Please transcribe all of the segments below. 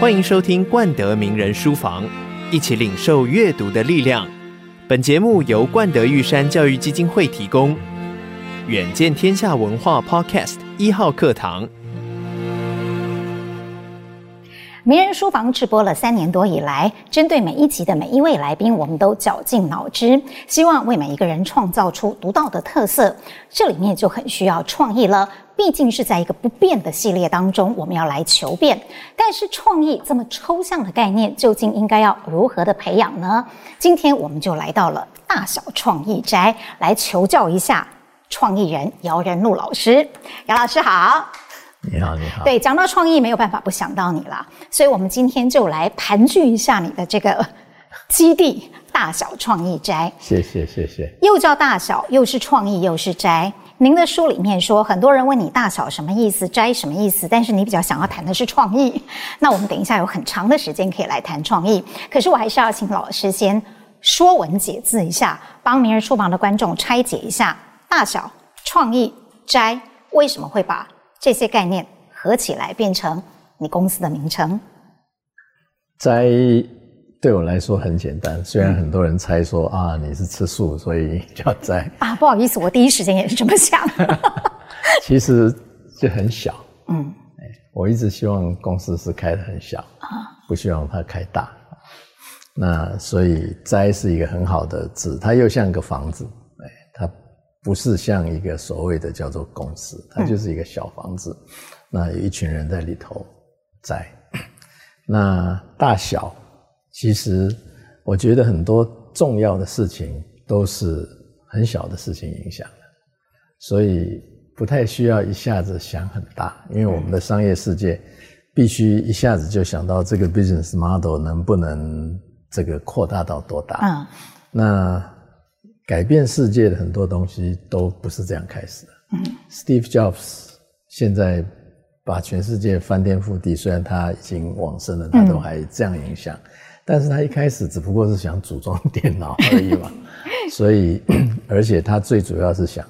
欢迎收听冠德名人书房，一起领受阅读的力量。本节目由冠德玉山教育基金会提供，远见天下文化 Podcast 一号课堂。名人书房直播了三年多以来，针对每一集的每一位来宾，我们都绞尽脑汁，希望为每一个人创造出独到的特色。这里面就很需要创意了。毕竟是在一个不变的系列当中，我们要来求变。但是创意这么抽象的概念，究竟应该要如何的培养呢？今天我们就来到了大小创意斋，来求教一下创意人姚仁禄老师。姚老师好，你好，你好。对，讲到创意，没有办法不想到你了，所以我们今天就来盘踞一下你的这个基地——大小创意斋。谢谢，谢谢。又叫大小，又是创意，又是斋。您的书里面说，很多人问你大小什么意思，斋什么意思，但是你比较想要谈的是创意。那我们等一下有很长的时间可以来谈创意。可是我还是要请老师先说文解字一下，帮明日书房的观众拆解一下大小、创意、斋为什么会把这些概念合起来变成你公司的名称。斋。对我来说很简单，虽然很多人猜说啊，你是吃素，所以叫斋啊。不好意思，我第一时间也是这么想。其实就很小，嗯，我一直希望公司是开得很小啊，不希望它开大。那所以斋是一个很好的字，它又像一个房子，不是像一个所谓的叫做公司，它就是一个小房子，那有一群人在里头在。那大小。其实，我觉得很多重要的事情都是很小的事情影响的，所以不太需要一下子想很大，因为我们的商业世界必须一下子就想到这个 business model 能不能这个扩大到多大。嗯，那改变世界的很多东西都不是这样开始的。嗯，Steve Jobs 现在把全世界翻天覆地，虽然他已经往生了，他都还这样影响。但是他一开始只不过是想组装电脑而已嘛，所以，而且他最主要是想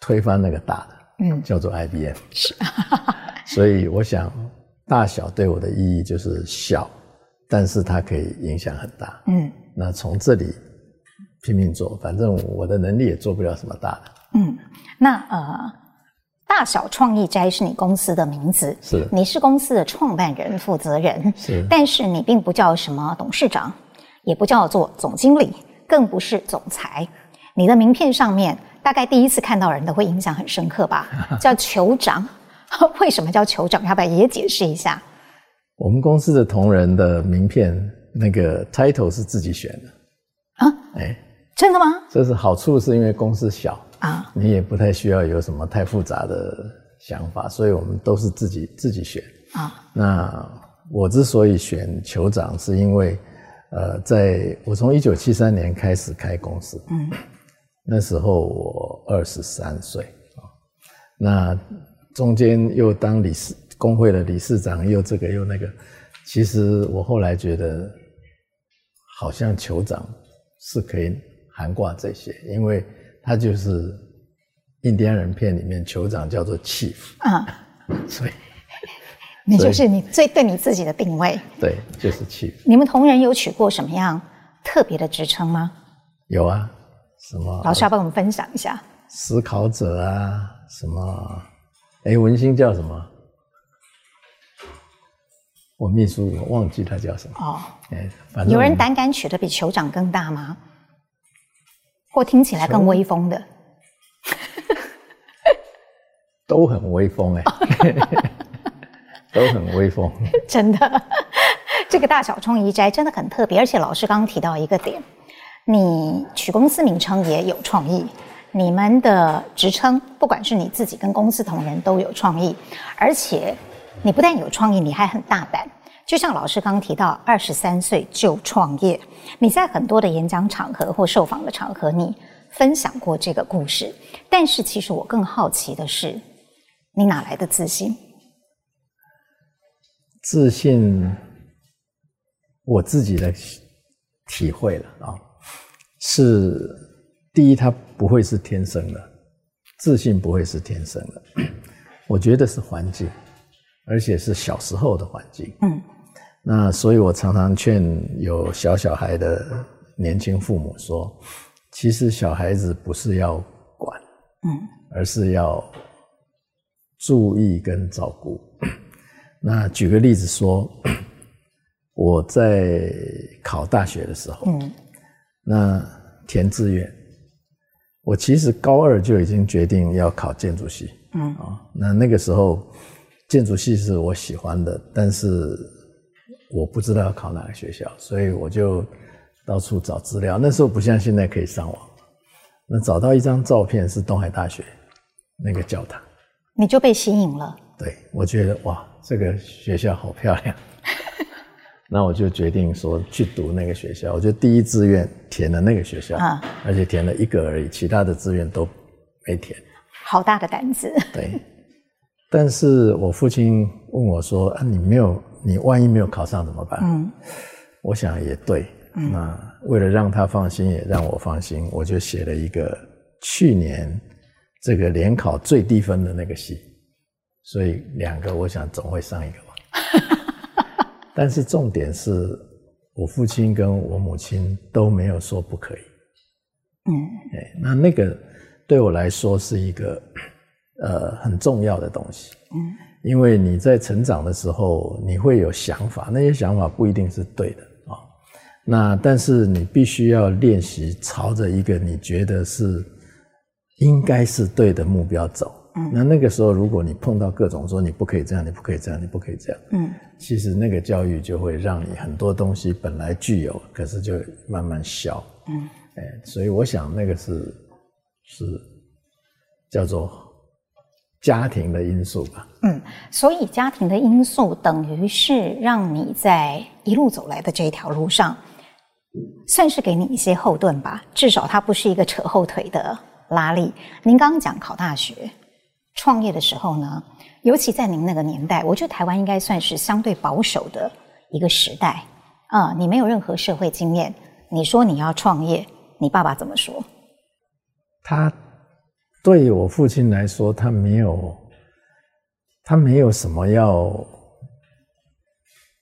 推翻那个大的，嗯，叫做 IBM。是，所以我想大小对我的意义就是小，但是它可以影响很大。嗯，那从这里拼命做，反正我的能力也做不了什么大的。嗯，那呃。大小创意斋是你公司的名字，是，你是公司的创办人、负责人，是，但是你并不叫什么董事长，也不叫做总经理，更不是总裁。你的名片上面，大概第一次看到人都会印象很深刻吧？叫酋长，为什么叫酋长？要不要也解释一下？我们公司的同仁的名片那个 title 是自己选的啊？哎，真的吗？这是好处，是因为公司小。啊，你也不太需要有什么太复杂的想法，所以我们都是自己自己选啊。那我之所以选酋长，是因为，呃，在我从一九七三年开始开公司，嗯，那时候我二十三岁啊，那中间又当理事工会的理事长，又这个又那个，其实我后来觉得，好像酋长是可以涵盖这些，因为。他就是印第安人片里面酋长叫做 chief 啊，所以你就是你最对你自己的定位，对，就是 chief。你们同仁有取过什么样特别的职称吗？有啊，什么？老师要帮我们分享一下。思考者啊，什么？哎，文心叫什么？我秘书我忘记他叫什么哦。哎，反正有人胆敢取得比酋长更大吗？或听起来更威风的，都很威风哎、欸，都很威风。真的，这个大小冲移斋真的很特别，而且老师刚刚提到一个点，你取公司名称也有创意，你们的职称，不管是你自己跟公司同仁都有创意，而且你不但有创意，你还很大胆。就像老师刚刚提到，二十三岁就创业，你在很多的演讲场合或受访的场合，你分享过这个故事。但是，其实我更好奇的是，你哪来的自信？自信，我自己的体会了啊，是第一，它不会是天生的，自信不会是天生的，我觉得是环境。而且是小时候的环境。嗯，那所以我常常劝有小小孩的年轻父母说，其实小孩子不是要管，嗯，而是要注意跟照顾。那举个例子说，我在考大学的时候，嗯，那填志愿，我其实高二就已经决定要考建筑系，嗯。啊，那那个时候建筑系是我喜欢的，但是我不知道要考哪个学校，所以我就到处找资料。那时候不像现在可以上网，那找到一张照片是东海大学那个教堂，你就被吸引了。对，我觉得哇。这个学校好漂亮，那我就决定说去读那个学校。我就第一志愿填了那个学校，啊，而且填了一个而已，其他的志愿都没填。好大的胆子。对，但是我父亲问我说：“啊，你没有，你万一没有考上怎么办？”嗯，我想也对。那为了让他放心，也让我放心，我就写了一个去年这个联考最低分的那个系。所以两个，我想总会上一个吧。但是重点是我父亲跟我母亲都没有说不可以。嗯，哎，那那个对我来说是一个呃很重要的东西。嗯，因为你在成长的时候，你会有想法，那些想法不一定是对的啊。那但是你必须要练习朝着一个你觉得是应该是对的目标走。嗯，那那个时候，如果你碰到各种说你不可以这样，你不可以这样，你不可以这样，嗯，其实那个教育就会让你很多东西本来具有，可是就慢慢消，嗯，哎，所以我想那个是是叫做家庭的因素吧，嗯，所以家庭的因素等于是让你在一路走来的这条路上，算是给你一些后盾吧，至少它不是一个扯后腿的拉力。您刚刚讲考大学。创业的时候呢，尤其在您那个年代，我觉得台湾应该算是相对保守的一个时代啊。你没有任何社会经验，你说你要创业，你爸爸怎么说？他对我父亲来说，他没有，他没有什么要。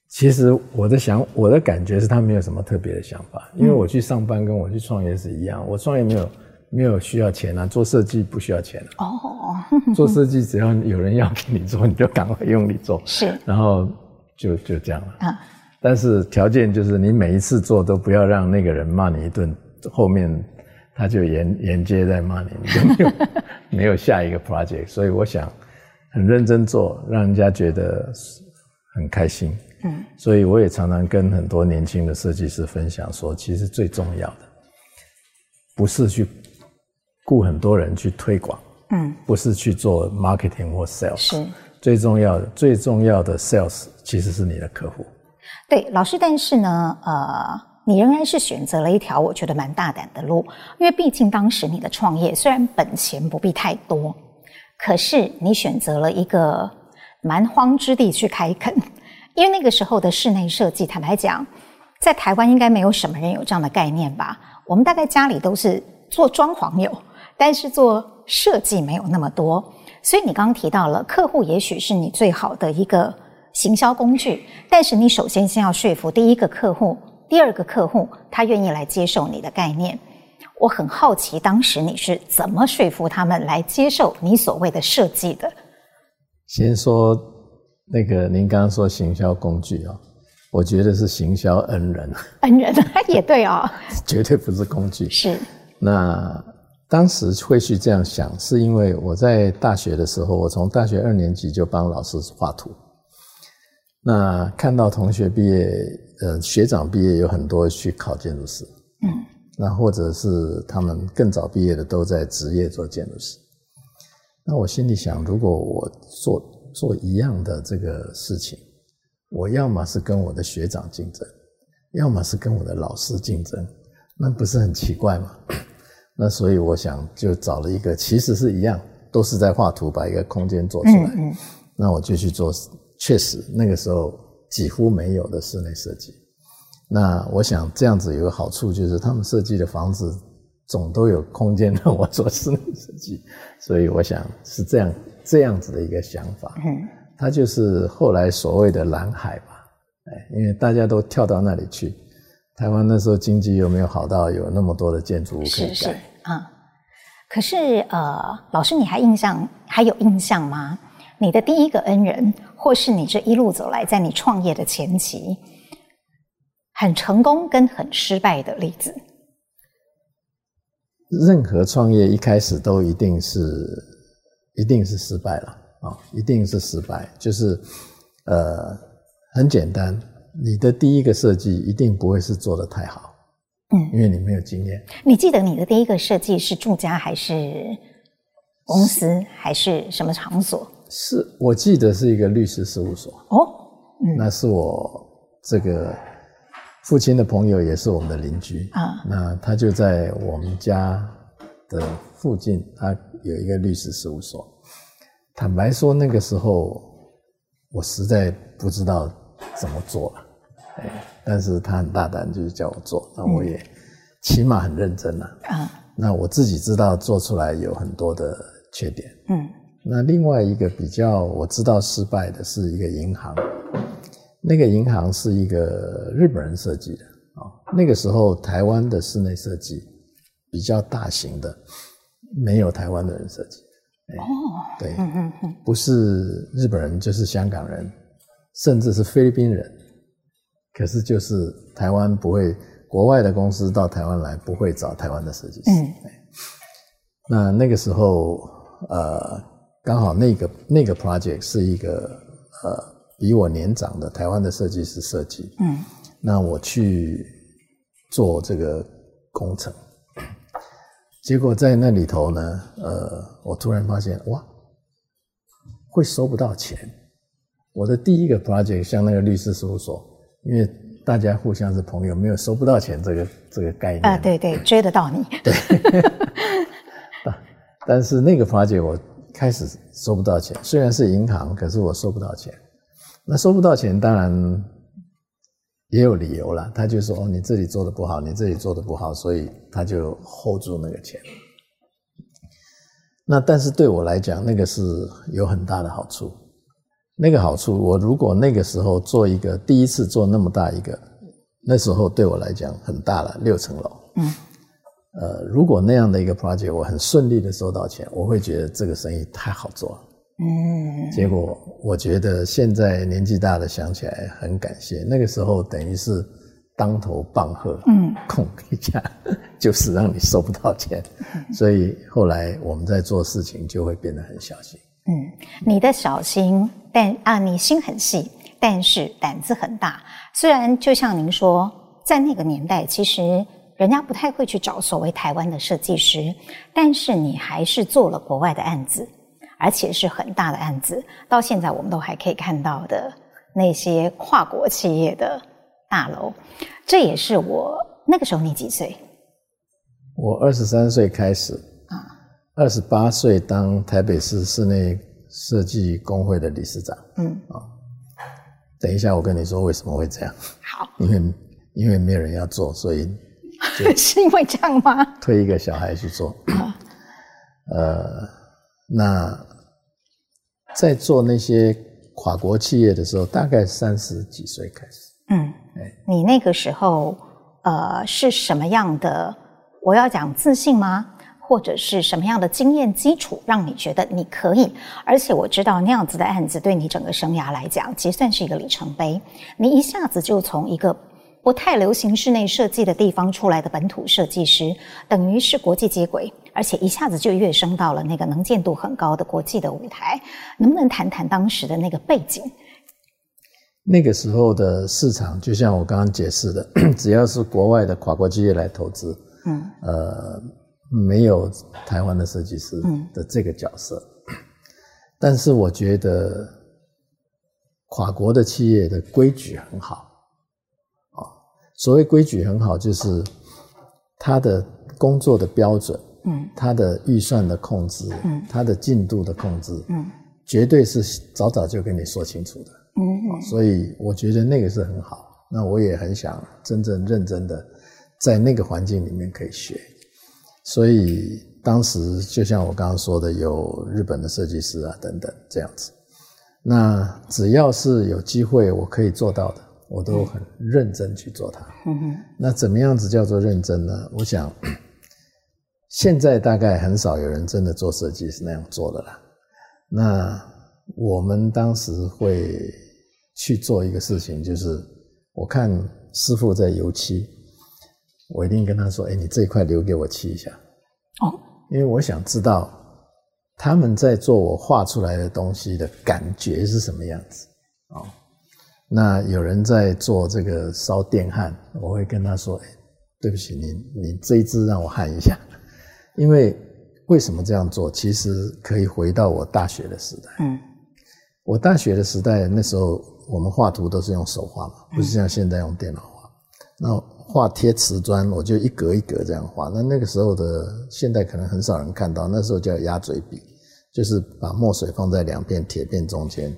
其实我的想，我的感觉是他没有什么特别的想法，因为我去上班跟我去创业是一样，我创业没有。没有需要钱啊，做设计不需要钱哦、啊。Oh. 做设计只要有人要给你做，你就赶快用力做。是，然后就就这样了。啊，但是条件就是你每一次做都不要让那个人骂你一顿，后面他就沿沿街在骂你，你就没有没有下一个 project。所以我想很认真做，让人家觉得很开心。嗯，所以我也常常跟很多年轻的设计师分享说，其实最重要的不是去。雇很多人去推广，嗯，不是去做 marketing 或 sales，是最重要的。最重要的 sales 其实是你的客户。对，老师，但是呢，呃，你仍然是选择了一条我觉得蛮大胆的路，因为毕竟当时你的创业虽然本钱不必太多，可是你选择了一个蛮荒之地去开垦，因为那个时候的室内设计，坦白讲，在台湾应该没有什么人有这样的概念吧？我们大概家里都是做装潢有。但是做设计没有那么多，所以你刚刚提到了客户，也许是你最好的一个行销工具。但是你首先先要说服第一个客户，第二个客户他愿意来接受你的概念。我很好奇，当时你是怎么说服他们来接受你所谓的设计的？先说那个您刚刚说行销工具啊，我觉得是行销恩人。恩人 也对哦，绝对不是工具。是那。当时会去这样想，是因为我在大学的时候，我从大学二年级就帮老师画图。那看到同学毕业，呃，学长毕业有很多去考建筑师，嗯，那或者是他们更早毕业的都在职业做建筑师。那我心里想，如果我做做一样的这个事情，我要么是跟我的学长竞争，要么是跟我的老师竞争，那不是很奇怪吗？那所以我想就找了一个，其实是一样，都是在画图，把一个空间做出来。嗯嗯。那我就去做，确实那个时候几乎没有的室内设计。那我想这样子有个好处，就是他们设计的房子总都有空间让我做室内设计，所以我想是这样这样子的一个想法。嗯。他就是后来所谓的蓝海吧。哎，因为大家都跳到那里去。台湾那时候经济又没有好到有那么多的建筑物可以盖。是是啊、嗯，可是呃，老师你还印象还有印象吗？你的第一个恩人，或是你这一路走来，在你创业的前期，很成功跟很失败的例子？任何创业一开始都一定是一定是失败了啊，一定是失败。就是呃，很简单。你的第一个设计一定不会是做的太好，嗯，因为你没有经验。你记得你的第一个设计是住家还是公司还是什么场所？是，我记得是一个律师事务所。哦，嗯，那是我这个父亲的朋友，也是我们的邻居啊。那他就在我们家的附近，他有一个律师事务所。坦白说，那个时候我实在不知道。怎么做了？哎，但是他很大胆，就是叫我做，那我也起码很认真了啊。那我自己知道做出来有很多的缺点。嗯。那另外一个比较我知道失败的是一个银行，那个银行是一个日本人设计的啊。那个时候台湾的室内设计比较大型的，没有台湾的人设计。哦。对。嗯嗯嗯。不是日本人就是香港人。甚至是菲律宾人，可是就是台湾不会，国外的公司到台湾来不会找台湾的设计师。嗯，那那个时候，呃，刚好那个那个 project 是一个呃比我年长的台湾的设计师设计。嗯，那我去做这个工程，结果在那里头呢，呃，我突然发现哇，会收不到钱。我的第一个 project 像那个律师事务所，因为大家互相是朋友，没有收不到钱这个这个概念啊，对对，追得到你。对，但是那个 project 我开始收不到钱，虽然是银行，可是我收不到钱。那收不到钱，当然也有理由啦。他就说：“哦，你这里做的不好，你这里做的不好，所以他就 hold 住那个钱。”那但是对我来讲，那个是有很大的好处。那个好处，我如果那个时候做一个第一次做那么大一个，那时候对我来讲很大了，六层楼。嗯，呃，如果那样的一个 project 我很顺利的收到钱，我会觉得这个生意太好做了。嗯，结果我觉得现在年纪大了想起来很感谢，那个时候等于是当头棒喝。嗯，空一下 就是让你收不到钱，所以后来我们在做事情就会变得很小心。嗯，你的小心，但啊，你心很细，但是胆子很大。虽然就像您说，在那个年代，其实人家不太会去找所谓台湾的设计师，但是你还是做了国外的案子，而且是很大的案子。到现在我们都还可以看到的那些跨国企业的大楼，这也是我那个时候你几岁？我二十三岁开始啊。二十八岁当台北市室内设计工会的理事长。嗯啊，等一下我跟你说为什么会这样。好，因为因为没有人要做，所以 是因为这样吗？推一个小孩去做。呃，那在做那些跨国企业的时候，大概三十几岁开始。嗯，你那个时候呃是什么样的？我要讲自信吗？或者是什么样的经验基础让你觉得你可以？而且我知道那样子的案子对你整个生涯来讲，其实算是一个里程碑。你一下子就从一个不太流行室内设计的地方出来的本土设计师，等于是国际接轨，而且一下子就跃升到了那个能见度很高的国际的舞台。能不能谈谈当时的那个背景？那个时候的市场，就像我刚刚解释的，只要是国外的跨国企业来投资，嗯，呃。没有台湾的设计师的这个角色，嗯，但是我觉得跨国的企业的规矩很好，啊，所谓规矩很好，就是他的工作的标准，嗯，他的预算的控制，嗯，他的进度的控制，嗯，绝对是早早就跟你说清楚的，嗯，所以我觉得那个是很好，那我也很想真正认真的在那个环境里面可以学。所以当时就像我刚刚说的，有日本的设计师啊等等这样子。那只要是有机会我可以做到的，我都很认真去做它。嗯哼。那怎么样子叫做认真呢？我想，现在大概很少有人真的做设计是那样做的啦。那我们当时会去做一个事情，就是我看师傅在油漆，我一定跟他说：“哎，你这一块留给我漆一下。”哦。因为我想知道他们在做我画出来的东西的感觉是什么样子。哦。那有人在做这个烧电焊，我会跟他说：“哎，对不起，你你这一支让我焊一下。”因为为什么这样做？其实可以回到我大学的时代。嗯，我大学的时代那时候我们画图都是用手画嘛，不是像现在用电脑画。那画贴瓷砖，我就一格一格这样画。那那个时候的现在可能很少人看到，那时候叫鸭嘴笔，就是把墨水放在两片铁片中间。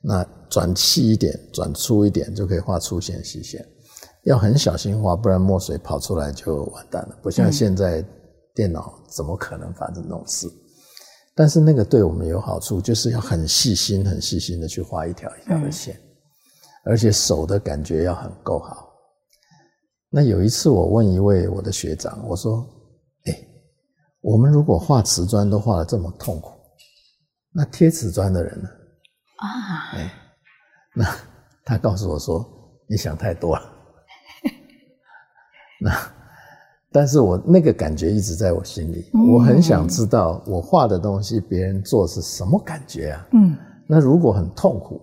那转细一点，转粗一点，就可以画粗线、细线。要很小心画，不然墨水跑出来就完蛋了。不像现在电脑，怎么可能发生这种事？但是那个对我们有好处，就是要很细心、很细心的去画一条一条的线，而且手的感觉要很够好。那有一次，我问一位我的学长，我说：“哎，我们如果画瓷砖都画的这么痛苦，那贴瓷砖的人呢？”啊，哎，那他告诉我说：“你想太多了。”那，但是我那个感觉一直在我心里，嗯、我很想知道我画的东西别人做是什么感觉啊？嗯，那如果很痛苦，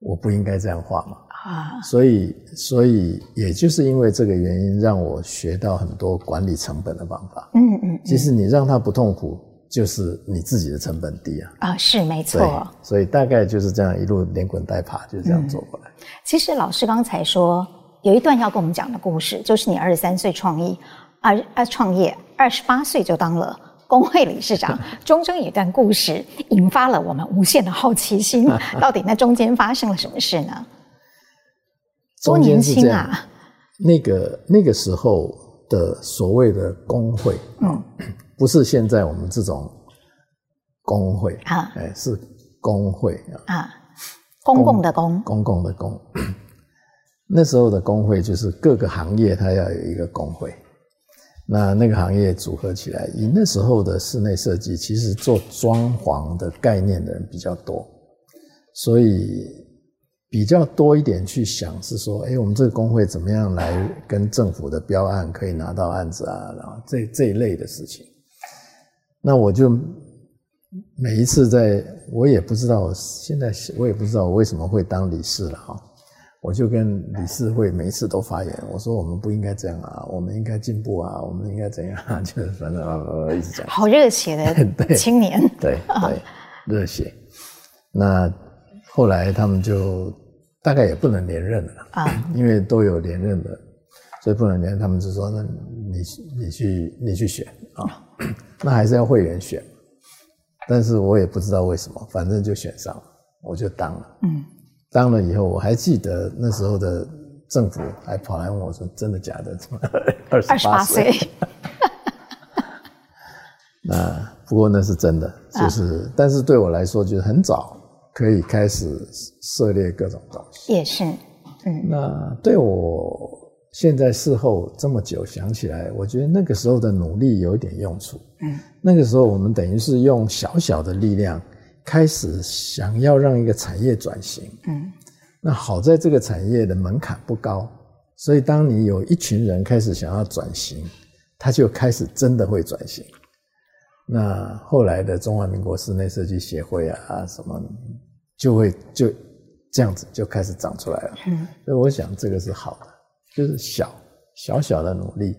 我不应该这样画嘛？啊，所以，所以也就是因为这个原因，让我学到很多管理成本的方法。嗯嗯，嗯，其实你让他不痛苦。就是你自己的成本低啊！啊，是没错。所以大概就是这样一路连滚带爬，就这样做过来。嗯。其实老师刚才说有一段要跟我们讲的故事，就是你二十三岁创业，二二创业，二十八岁就当了工会理事长，中间有一段故事引发了我们无限的好奇心。到底那中间发生了什么事呢？多年轻啊！那个那个时候的所谓的工会，嗯。不是现在我们这种工会啊，哎，是工会啊，公共的公，公共的公。那时候的工会就是各个行业它要有一个工会，那那个行业组合起来，以那时候的室内设计，其实做装潢的概念的人比较多，所以比较多一点去想是说，哎，我们这个工会怎么样来跟政府的标案可以拿到案子啊，然后这这一类的事情。那我就每一次在，我也不知道，现在我也不知道我为什么会当理事了哈。我就跟理事会每一次都发言，我说我们不应该这样啊，我们应该进步啊，我们应该怎样啊？就是反正呃一直讲。好热血的 青年，对 对，热血。那后来他们就大概也不能连任了啊，因为都有连任的，所以不能连。他们就说：“那你你去你去选啊。”那还是要会员选，但是我也不知道为什么，反正就选上了，我就当了。嗯，当了以后，我还记得那时候的政府还跑来问我说：“真的假的？怎么 二十八岁？” 那不过那是真的，就是，啊、但是对我来说，就是很早可以开始涉猎各种东西。也是，嗯，那对我。现在事后这么久想起来，我觉得那个时候的努力有一点用处。嗯，那个时候我们等于是用小小的力量，开始想要让一个产业转型。嗯，那好在这个产业的门槛不高，所以当你有一群人开始想要转型，他就开始真的会转型。那后来的中华民国室内设计协会啊，什么就会就这样子就开始长出来了。嗯，所以我想这个是好的。就是小小小的努力，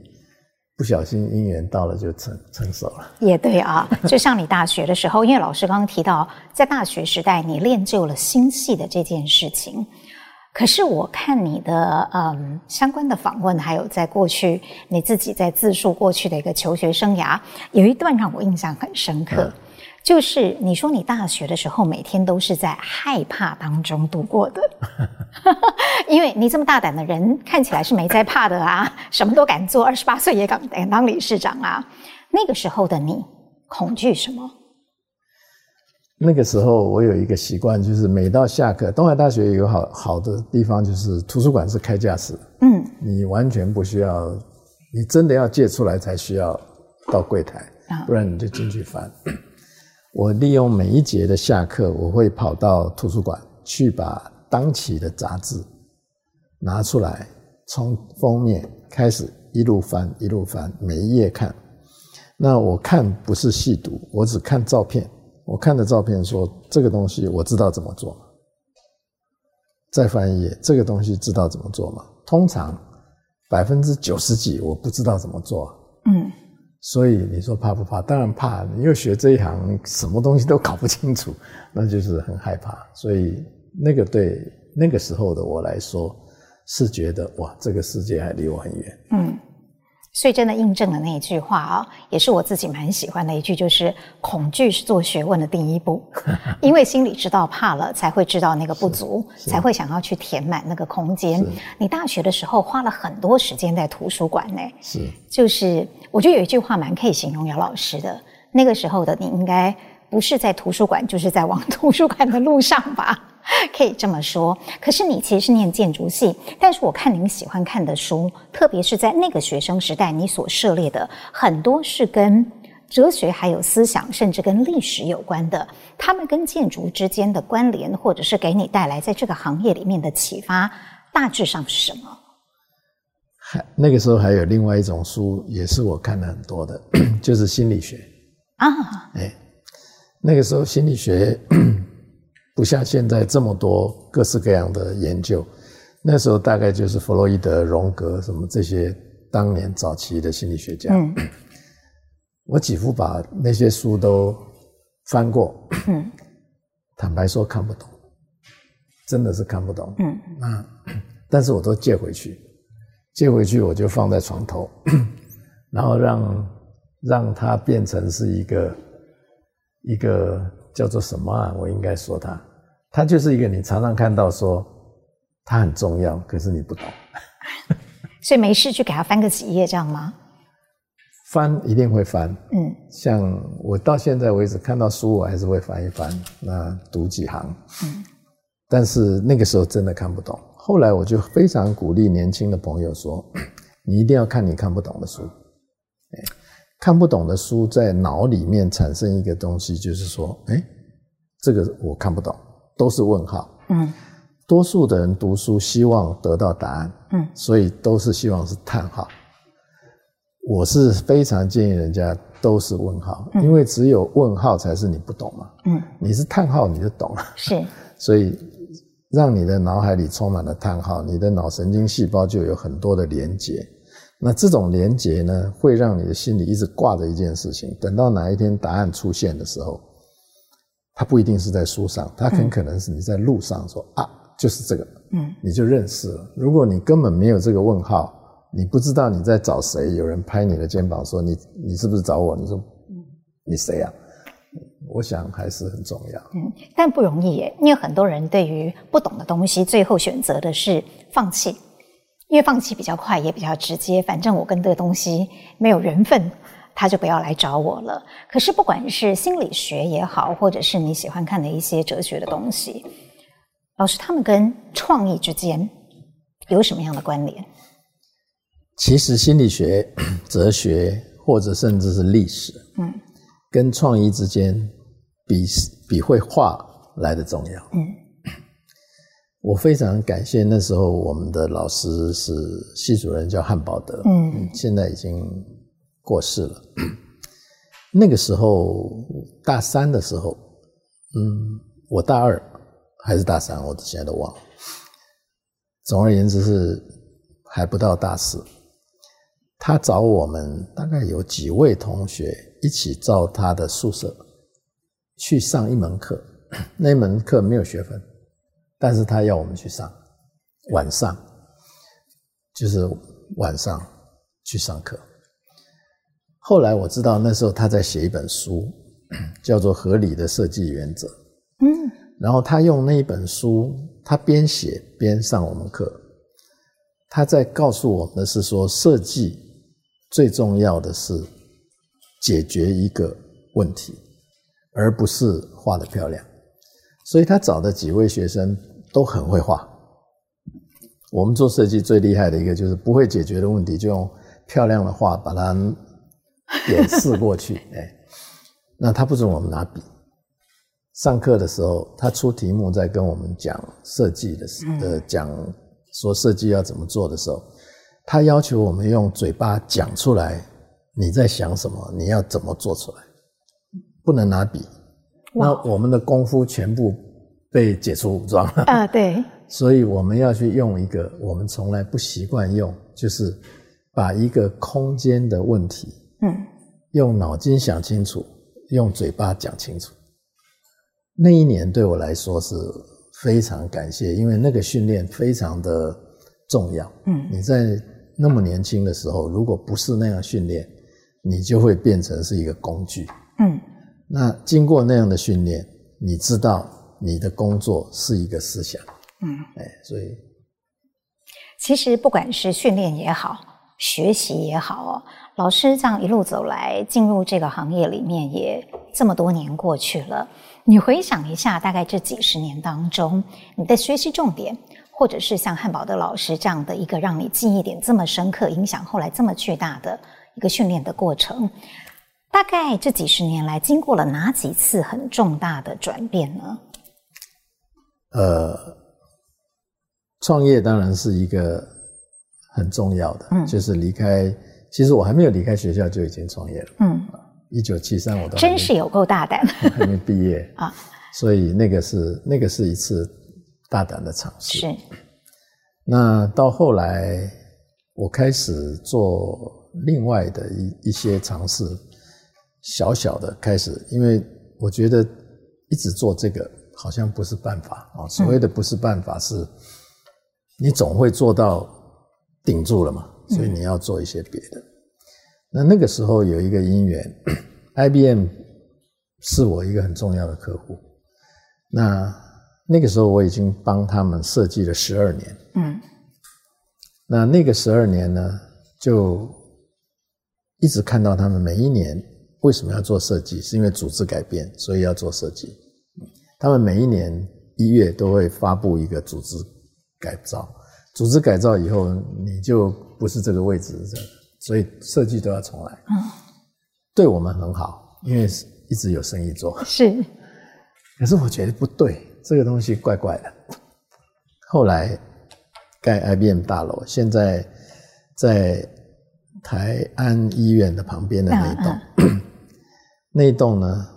不小心因缘到了就成成熟了。也对啊，就像你大学的时候，因为老师刚刚提到，在大学时代你练就了心细的这件事情。可是我看你的嗯相关的访问，还有在过去你自己在自述过去的一个求学生涯，有一段让我印象很深刻。嗯就是你说你大学的时候每天都是在害怕当中度过的，因为你这么大胆的人看起来是没在怕的啊，什么都敢做，二十八岁也敢敢当理事长啊。那个时候的你恐惧什么？那个时候我有一个习惯，就是每到下课，东海大学有好好的地方，就是图书馆是开架式，嗯，你完全不需要，你真的要借出来才需要到柜台，不然你就进去翻。我利用每一节的下课，我会跑到图书馆去把当期的杂志拿出来，从封面开始一路翻一路翻，每一页看。那我看不是细读，我只看照片。我看的照片说，这个东西我知道怎么做？再翻一页，这个东西知道怎么做吗？通常百分之九十几我不知道怎么做。嗯，所以你说怕不怕？当然怕。你又学这一行，什么东西都搞不清楚，那就是很害怕。所以那个对那个时候的我来说，是觉得哇，这个世界还离我很远。嗯。所以真的印证了那一句话啊，也是我自己蛮喜欢的一句，就是恐惧是做学问的第一步，因为心里知道怕了，才会知道那个不足，才会想要去填满那个空间。你大学的时候花了很多时间在图书馆呢，是，就是我觉得有一句话蛮可以形容姚老师的，那个时候的你应该不是在图书馆，就是在往图书馆的路上吧。可以这么说，可是你其实是念建筑系，但是我看您喜欢看的书，特别是在那个学生时代，你所涉猎的很多是跟哲学、还有思想，甚至跟历史有关的。他们跟建筑之间的关联，或者是给你带来在这个行业里面的启发，大致上是什么？还那个时候还有另外一种书，也是我看了很多的，就是心理学啊。哎，那个时候心理学。不像现在这么多各式各样的研究，那时候大概就是弗洛伊德、荣格什么这些当年早期的心理学家。嗯，我几乎把那些书都翻过。嗯，坦白说看不懂，真的是看不懂。嗯，那 但是我都借回去，借回去我就放在床头，然后让让它变成是一个一个叫做什么啊？我应该说它。它就是一个你常常看到说它很重要，可是你不懂，所以没事去给它翻个几页这样吗？翻一定会翻，嗯，像我到现在为止看到书我还是会翻一翻，那读几行，嗯，但是那个时候真的看不懂。后来我就非常鼓励年轻的朋友说，你一定要看你看不懂的书，看不懂的书在脑里面产生一个东西，就是说，哎，这个我看不懂。都是问号，嗯，多数的人读书希望得到答案，嗯，所以都是希望是叹号。我是非常建议人家都是问号，因为只有问号才是你不懂嘛，嗯，你是叹号你就懂了，是，所以让你的脑海里充满了叹号，你的脑神经细胞就有很多的连接，那这种连结呢，会让你的心里一直挂着一件事情，等到哪一天答案出现的时候。它不一定是在书上，它很可能是你在路上说、嗯、啊，就是这个，嗯，你就认识了。如果你根本没有这个问号，你不知道你在找谁，有人拍你的肩膀说你你是不是找我？你说你谁啊？我想还是很重要。嗯，但不容易耶，因为很多人对于不懂的东西，最后选择的是放弃，因为放弃比较快，也比较直接。反正我跟这个东西没有缘分。他就不要来找我了。可是，不管是心理学也好，或者是你喜欢看的一些哲学的东西，老师，他们跟创意之间有什么样的关联？其实，心理学、哲学，或者甚至是历史，嗯，跟创意之间比比绘画来的重要。嗯，我非常感谢那时候我们的老师是系主任，叫汉宝德。嗯，现在已经。过世了。那个时候大三的时候，嗯，我大二还是大三，我现在都忘了。总而言之是还不到大四。他找我们大概有几位同学一起到他的宿舍去上一门课。那门课没有学分，但是他要我们去上，晚上就是晚上去上课。后来我知道，那时候他在写一本书，叫做《合理的设计原则》。嗯，然后他用那一本书，他边写边上我们课。他在告诉我们的是说，设计最重要的是解决一个问题，而不是画得漂亮。所以他找的几位学生都很会画。我们做设计最厉害的一个就是不会解决的问题，就用漂亮的画把它掩饰过去。哎，那他不准我们拿笔。上课的时候，他出题目在跟我们讲设计的时，呃，讲说设计要怎么做的时候，他要求我们用嘴巴讲出来你在想什么，你要怎么做出来，不能拿笔。那我们的功夫全部被解除武装了啊！对，所以我们要去用一个我们从来不习惯用，就是把一个空间的问题，嗯，用脑筋想清楚，用嘴巴讲清楚。那一年对我来说是非常感谢，因为那个训练非常的重要。嗯，你在那么年轻的时候，如果不是那样训练，你就会变成是一个工具。嗯。那经过那样的训练，你知道你的工作是一个思想，嗯，哎，所以其实不管是训练也好，学习也好哦，老师这样一路走来，进入这个行业里面也这么多年过去了，你回想一下，大概这几十年当中，你的学习重点，或者是像汉堡的老师这样的一个让你记忆点这么深刻、影响后来这么巨大的一个训练的过程。大概这几十年来，经过了哪几次很重大的转变呢？呃，创业当然是一个很重要的，嗯，就是离开。其实我还没有离开学校就已经创业了，嗯，一九七三我都真是有够大胆，还没毕业啊，所以那个是那个是一次大胆的尝试。是，那到后来我开始做另外的一一些尝试。小小的开始，因为我觉得一直做这个好像不是办法啊。所谓的不是办法是，你总会做到顶住了嘛，所以你要做一些别的。那那个时候有一个因缘，IBM 是我一个很重要的客户。那那个时候我已经帮他们设计了十二年。嗯。那那个十二年呢，就一直看到他们每一年。为什么要做设计？是因为组织改变，所以要做设计。他们每一年一月都会发布一个组织改造，组织改造以后你就不是这个位置，所以设计都要重来。嗯，对我们很好，因为一直有生意做。是，可是我觉得不对，这个东西怪怪的。后来盖 IBM 大楼，现在在台安医院的旁边的那一栋。那一栋呢，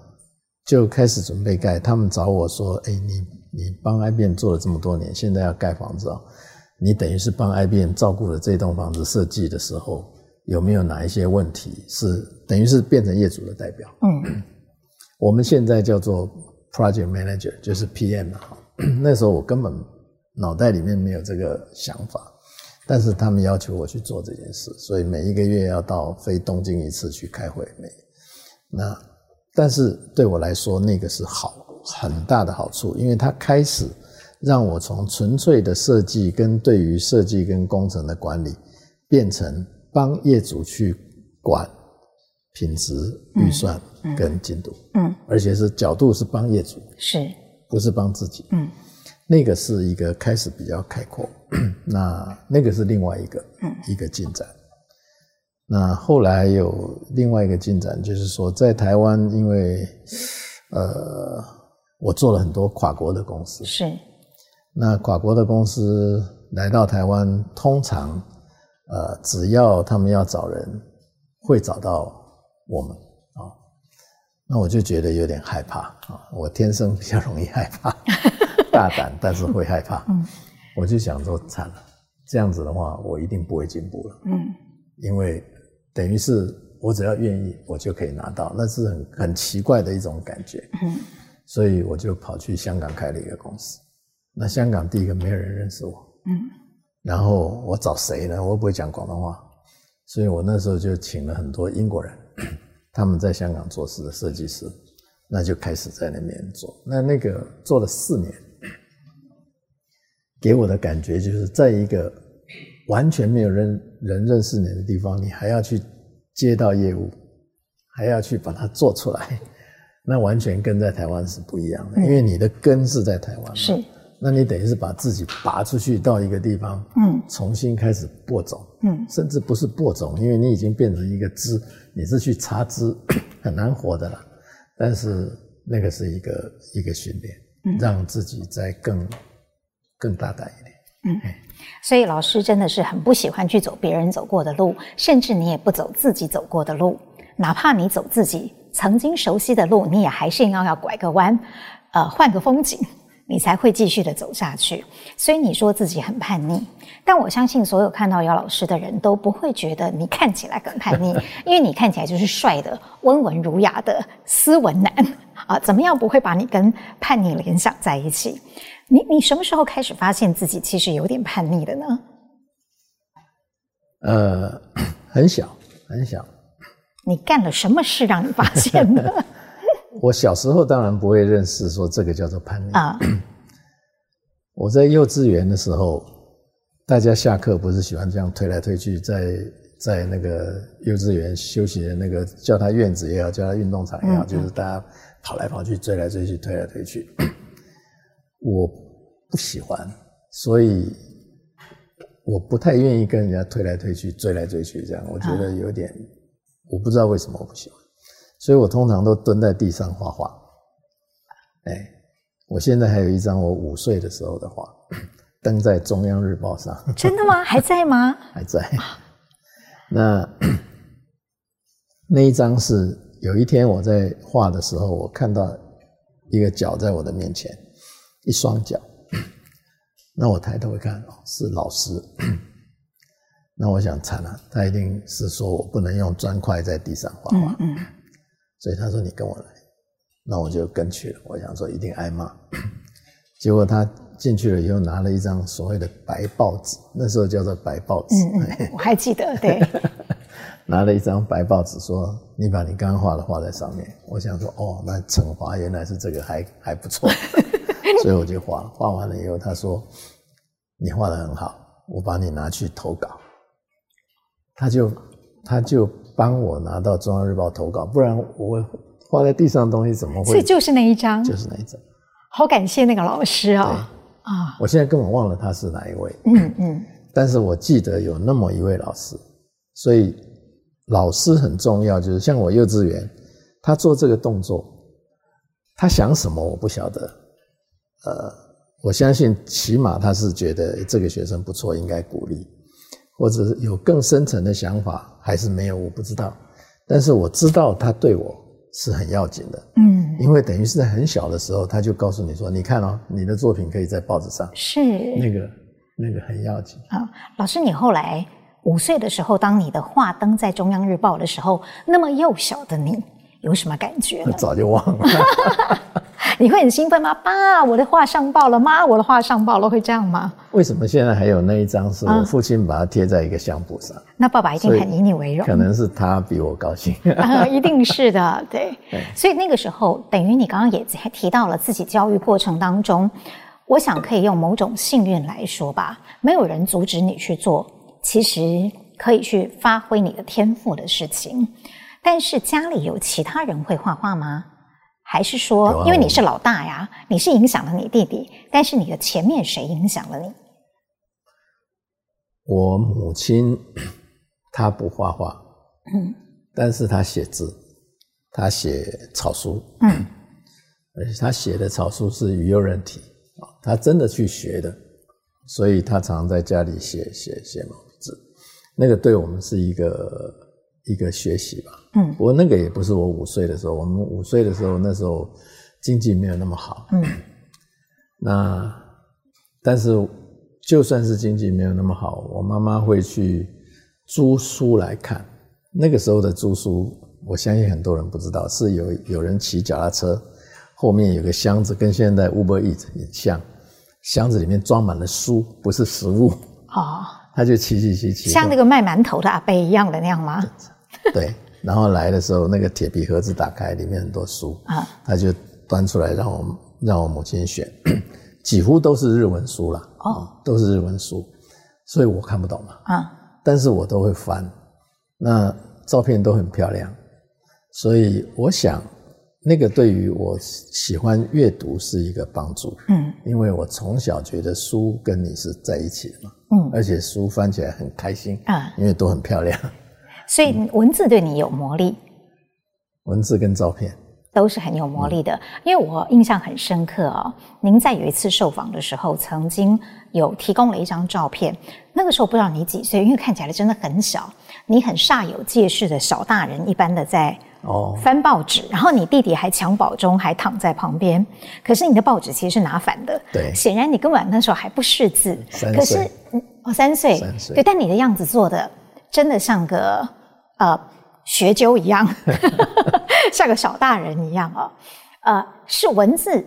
就开始准备盖。他们找我说：“哎，你你帮 IBM 做了这么多年，现在要盖房子哦，你等于是帮 IBM 照顾了这栋房子设计的时候，有没有哪一些问题是等于是变成业主的代表？”嗯，我们现在叫做 Project Manager，就是 PM 哈。那时候我根本脑袋里面没有这个想法，但是他们要求我去做这件事，所以每一个月要到飞东京一次去开会。每那，但是对我来说，那个是好很大的好处，因为他开始让我从纯粹的设计跟对于设计跟工程的管理，变成帮业主去管品质、预算跟进度，嗯，嗯，而且是角度是帮业主，是，不是帮自己，嗯，那个是一个开始比较开阔，那那个是另外一个，嗯，一个进展。那后来有另外一个进展，就是说在台湾，因为呃，我做了很多跨国的公司，是。那跨国的公司来到台湾，通常呃，只要他们要找人，会找到我们啊。那我就觉得有点害怕啊，我天生比较容易害怕，大胆但是会害怕。嗯。我就想说，惨了，这样子的话，我一定不会进步了。嗯。因为。等于是我只要愿意，我就可以拿到，那是很很奇怪的一种感觉。嗯，所以我就跑去香港开了一个公司。那香港第一个没有人认识我。嗯，然后我找谁呢？我又不会讲广东话，所以我那时候就请了很多英国人，他们在香港做事的设计师，那就开始在那边做。那那个做了四年，给我的感觉就是在一个。完全没有人人认识你的地方，你还要去接到业务，还要去把它做出来，那完全跟在台湾是不一样的，嗯、因为你的根是在台湾。是。那你等于是把自己拔出去到一个地方，嗯，重新开始播种，嗯，甚至不是播种，因为你已经变成一个枝，你是去插枝，很难活的了。但是那个是一个一个训练，嗯，让自己再更更大胆一点，嗯。所以老师真的是很不喜欢去走别人走过的路，甚至你也不走自己走过的路，哪怕你走自己曾经熟悉的路，你也还是要要拐个弯，呃，换个风景。你才会继续的走下去，所以你说自己很叛逆，但我相信所有看到姚老师的人都不会觉得你看起来很叛逆，因为你看起来就是帅的、温文儒雅的斯文男啊，怎么样不会把你跟叛逆联想在一起？你你什么时候开始发现自己其实有点叛逆的呢？呃，很小很小。你干了什么事让你发现的？我小时候当然不会认识说这个叫做叛逆啊。我在幼稚园的时候，大家下课不是喜欢这样推来推去，在在那个幼稚园休息的那个叫他院子也好，叫他运动场也好，就是大家跑来跑去，追来追去，推来推去。我不喜欢，所以我不太愿意跟人家推来推去，追来追去这样。我觉得有点，我不知道为什么我不喜欢。所以我通常都蹲在地上画画。哎，我现在还有一张我五岁的时候的画，登在中央日报上。真的吗？还在吗？还在。那 那一张是有一天我在画的时候，我看到一个脚在我的面前，一双脚。那我抬头一看，哦，是老师。那我想惨了，他一定是说我不能用砖块在地上画画。嗯嗯所以他说：“你跟我来。”那我就跟去了。我想说一定挨骂。结果他进去了以后，拿了一张所谓的白报纸，那时候叫做白报纸。嗯嗯，我还记得，对。拿了一张白报纸，说：“你把你刚刚画的画在上面。”我想说：“哦，那惩罚原来是这个，还还不错。” 所以我就画，画完了以后，他说：“你画的很好，我把你拿去投稿。”他就他就。帮我拿到中央日报投稿，不然我画在地上的东西怎么会？所以就是那一张，就是那一张。好感谢那个老师啊、哦！啊，我现在根本忘了他是哪一位。嗯嗯。但是我记得有那么一位老师，所以老师很重要。就是像我幼稚园，他做这个动作，他想什么我不晓得。呃，我相信起码他是觉得这个学生不错，应该鼓励。或者是有更深层的想法，还是没有，我不知道。但是我知道他对我是很要紧的，嗯，因为等于是在很小的时候，他就告诉你说：“你看哦，你的作品可以在报纸上。”是那个那个很要紧啊。老师，你后来五岁的时候，当你的画登在中央日报的时候，那么幼小的你有什么感觉呢？早就忘了。你会很兴奋吗？爸，我的画上报了妈？我的画上报了，会这样吗？为什么现在还有那一张？是我父亲把它贴在一个相簿上。那爸爸一定很以你为荣。可能是他比我高兴。啊，一定是的，对。对。所以那个时候，等于你刚刚也还提到了自己教育过程当中，我想可以用某种幸运来说吧，没有人阻止你去做，其实可以去发挥你的天赋的事情。但是家里有其他人会画画吗？还是说，因为你是老大呀，你是影响了你弟弟，但是你的前面谁影响了你？我母亲，她不画画，嗯，但是她写字，她写草书，嗯，而且她写的草书是语幼人体啊，她真的去学的，所以她常常在家里写写写毛笔字，那个对我们是一个。一个学习吧，嗯，不过那个也不是我五岁的时候，我们五岁的时候，那时候经济没有那么好，嗯，那但是就算是经济没有那么好，我妈妈会去租书来看。那个时候的租书，我相信很多人不知道，是有有人骑脚踏车，后面有个箱子，跟现在 Uber Eats 很像，箱子里面装满了书，不是食物，哦，他就骑骑骑骑，像那个卖馒头的阿伯一样的那样吗？对，然后来的时候，那个铁皮盒子打开，里面很多书啊，他就端出来让我让我母亲选，几乎都是日文书啦，哦，都是日文书，所以我看不懂嘛，啊，但是我都会翻，那照片都很漂亮，所以我想那个对于我喜欢阅读是一个帮助，嗯，因为我从小觉得书跟你是在一起的嘛，嗯，而且书翻起来很开心啊，因为都很漂亮，所以文字对你有魔力，文字跟照片都是很有魔力的。因为我印象很深刻哦，您在有一次受访的时候，曾经有提供了一张照片，那个时候不知道你几岁，因为看起来真的很小，你很煞有介事的小大人一般的在。哦，翻报纸，然后你弟弟还襁褓中，还躺在旁边。可是你的报纸其实是拿反的，对，显然你根本那时候还不识字。三岁，可是哦，三岁，三岁，对，但你的样子做的真的像个呃学究一样，像个小大人一样哦。呃，是文字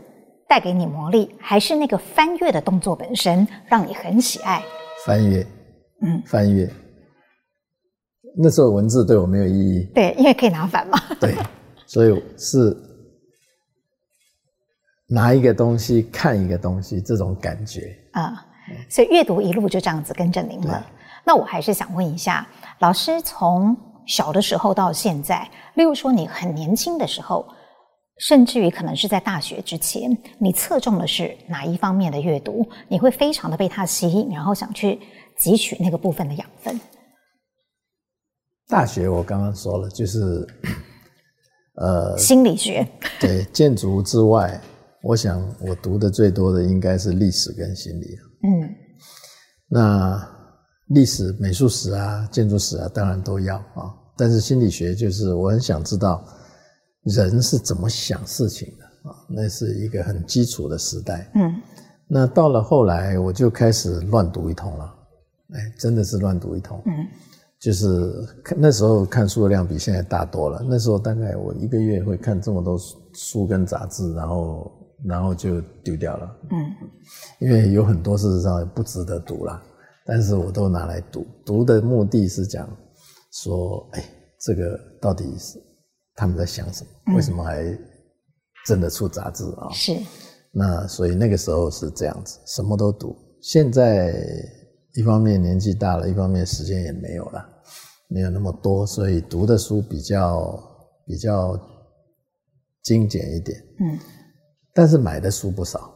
带给你魔力，还是那个翻阅的动作本身让你很喜爱？翻阅，嗯，翻阅。那时候文字对我没有意义，对，因为可以拿反嘛。对，所以是拿一个东西看一个东西，这种感觉啊。所以阅读一路就这样子跟着您了。那我还是想问一下，老师从小的时候到现在，例如说你很年轻的时候，甚至于可能是在大学之前，你侧重的是哪一方面的阅读？你会非常的被它吸引，然后想去汲取那个部分的养分。大学我刚刚说了，就是，呃，心理学。对，建筑之外，我想我读的最多的应该是历史跟心理。嗯，那历史、美术史啊、建筑史啊，当然都要啊。但是心理学就是我很想知道人是怎么想事情的啊，那是一个很基础的时代。嗯，那到了后来，我就开始乱读一通了。哎，真的是乱读一通。嗯。就是看那时候看书的量比现在大多了。那时候大概我一个月会看这么多书跟杂志，然后然后就丢掉了。嗯，因为有很多事实上不值得读了，但是我都拿来读。读的目的是讲说，哎，这个到底是他们在想什么？为什么还真的出杂志啊？是。那所以那个时候是这样子，什么都读。现在一方面年纪大了，一方面时间也没有了。没有那么多，所以读的书比较比较精简一点。嗯，但是买的书不少，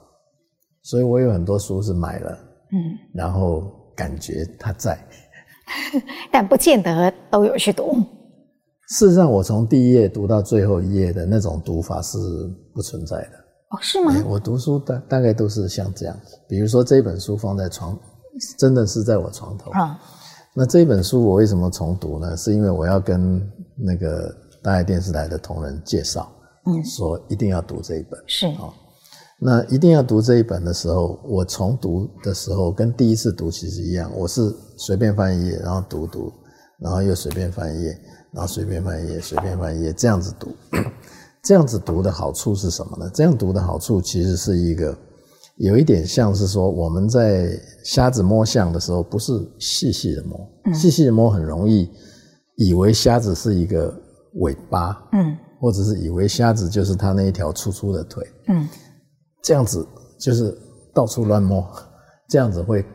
所以我有很多书是买了，嗯，然后感觉它在，但不见得都有去读。事实上，我从第一页读到最后一页的那种读法是不存在的。哦，是吗？我读书大大概都是像这样，比如说这本书放在床，真的是在我床头。啊。那这本书我为什么重读呢？是因为我要跟那个大爱电视台的同仁介绍，嗯，说一定要读这一本。是哦，那一定要读这一本的时候，我重读的时候跟第一次读其实一样，我是随便翻一页，然后读读，然后又随便翻一页，然后随便翻一页，随便翻一页，这样子读。这样子读的好处是什么呢？这样读的好处其实是一个。有一点像是说，我们在瞎子摸象的时候，不是细细的摸，细细的摸很容易以为瞎子是一个尾巴，嗯，或者是以为瞎子就是他那一条粗粗的腿，嗯，这样子就是到处乱摸，这样子会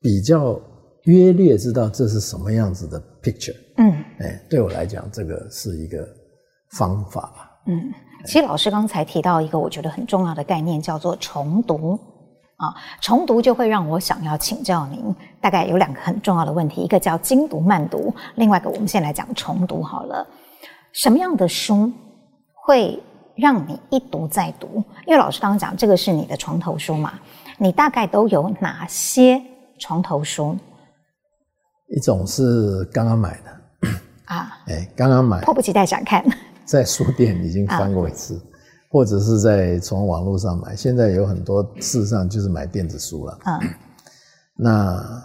比较约略知道这是什么样子的 picture，嗯，哎，对我来讲，这个是一个方法吧，嗯。其实老师刚才提到一个我觉得很重要的概念，叫做重读啊。重读就会让我想要请教您，大概有两个很重要的问题，一个叫精读慢读，另外一个我们先来讲重读好了。什么样的书会让你一读再读？因为老师刚刚讲这个是你的床头书嘛，你大概都有哪些床头书？一种是刚刚买的啊，哎，刚刚买，迫不及待想看。在书店已经翻过一次，啊、或者是在从网络上买。现在有很多事实上就是买电子书了。啊，那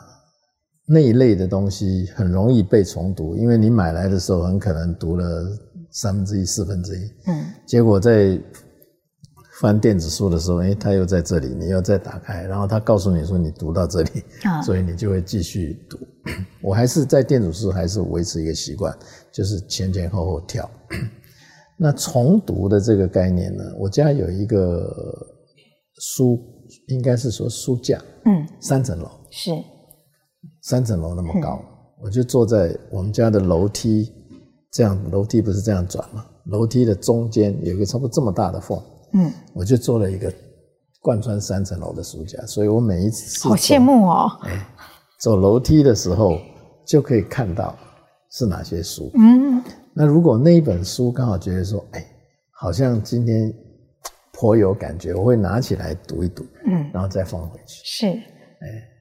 那一类的东西很容易被重读，因为你买来的时候很可能读了三分之一、四分之一。嗯，结果在翻电子书的时候，哎，它又在这里，你要再打开，然后它告诉你说你读到这里，啊，所以你就会继续读。我还是在电子书还是维持一个习惯，就是前前后后跳。那重读的这个概念呢？我家有一个书，应该是说书架，嗯，三层楼，是三层楼那么高，嗯，我就坐在我们家的楼梯这样楼梯不是这样转吗？楼梯的中间有一个差不多这么大的缝，嗯，我就做了一个贯穿三层楼的书架，所以我每一次好羡慕哦，哎，走楼梯的时候就可以看到是哪些书，嗯，那如果那一本书刚好觉得说，哎，好像今天颇有感觉，我会拿起来读一读，嗯，然后再放回去，是，哎。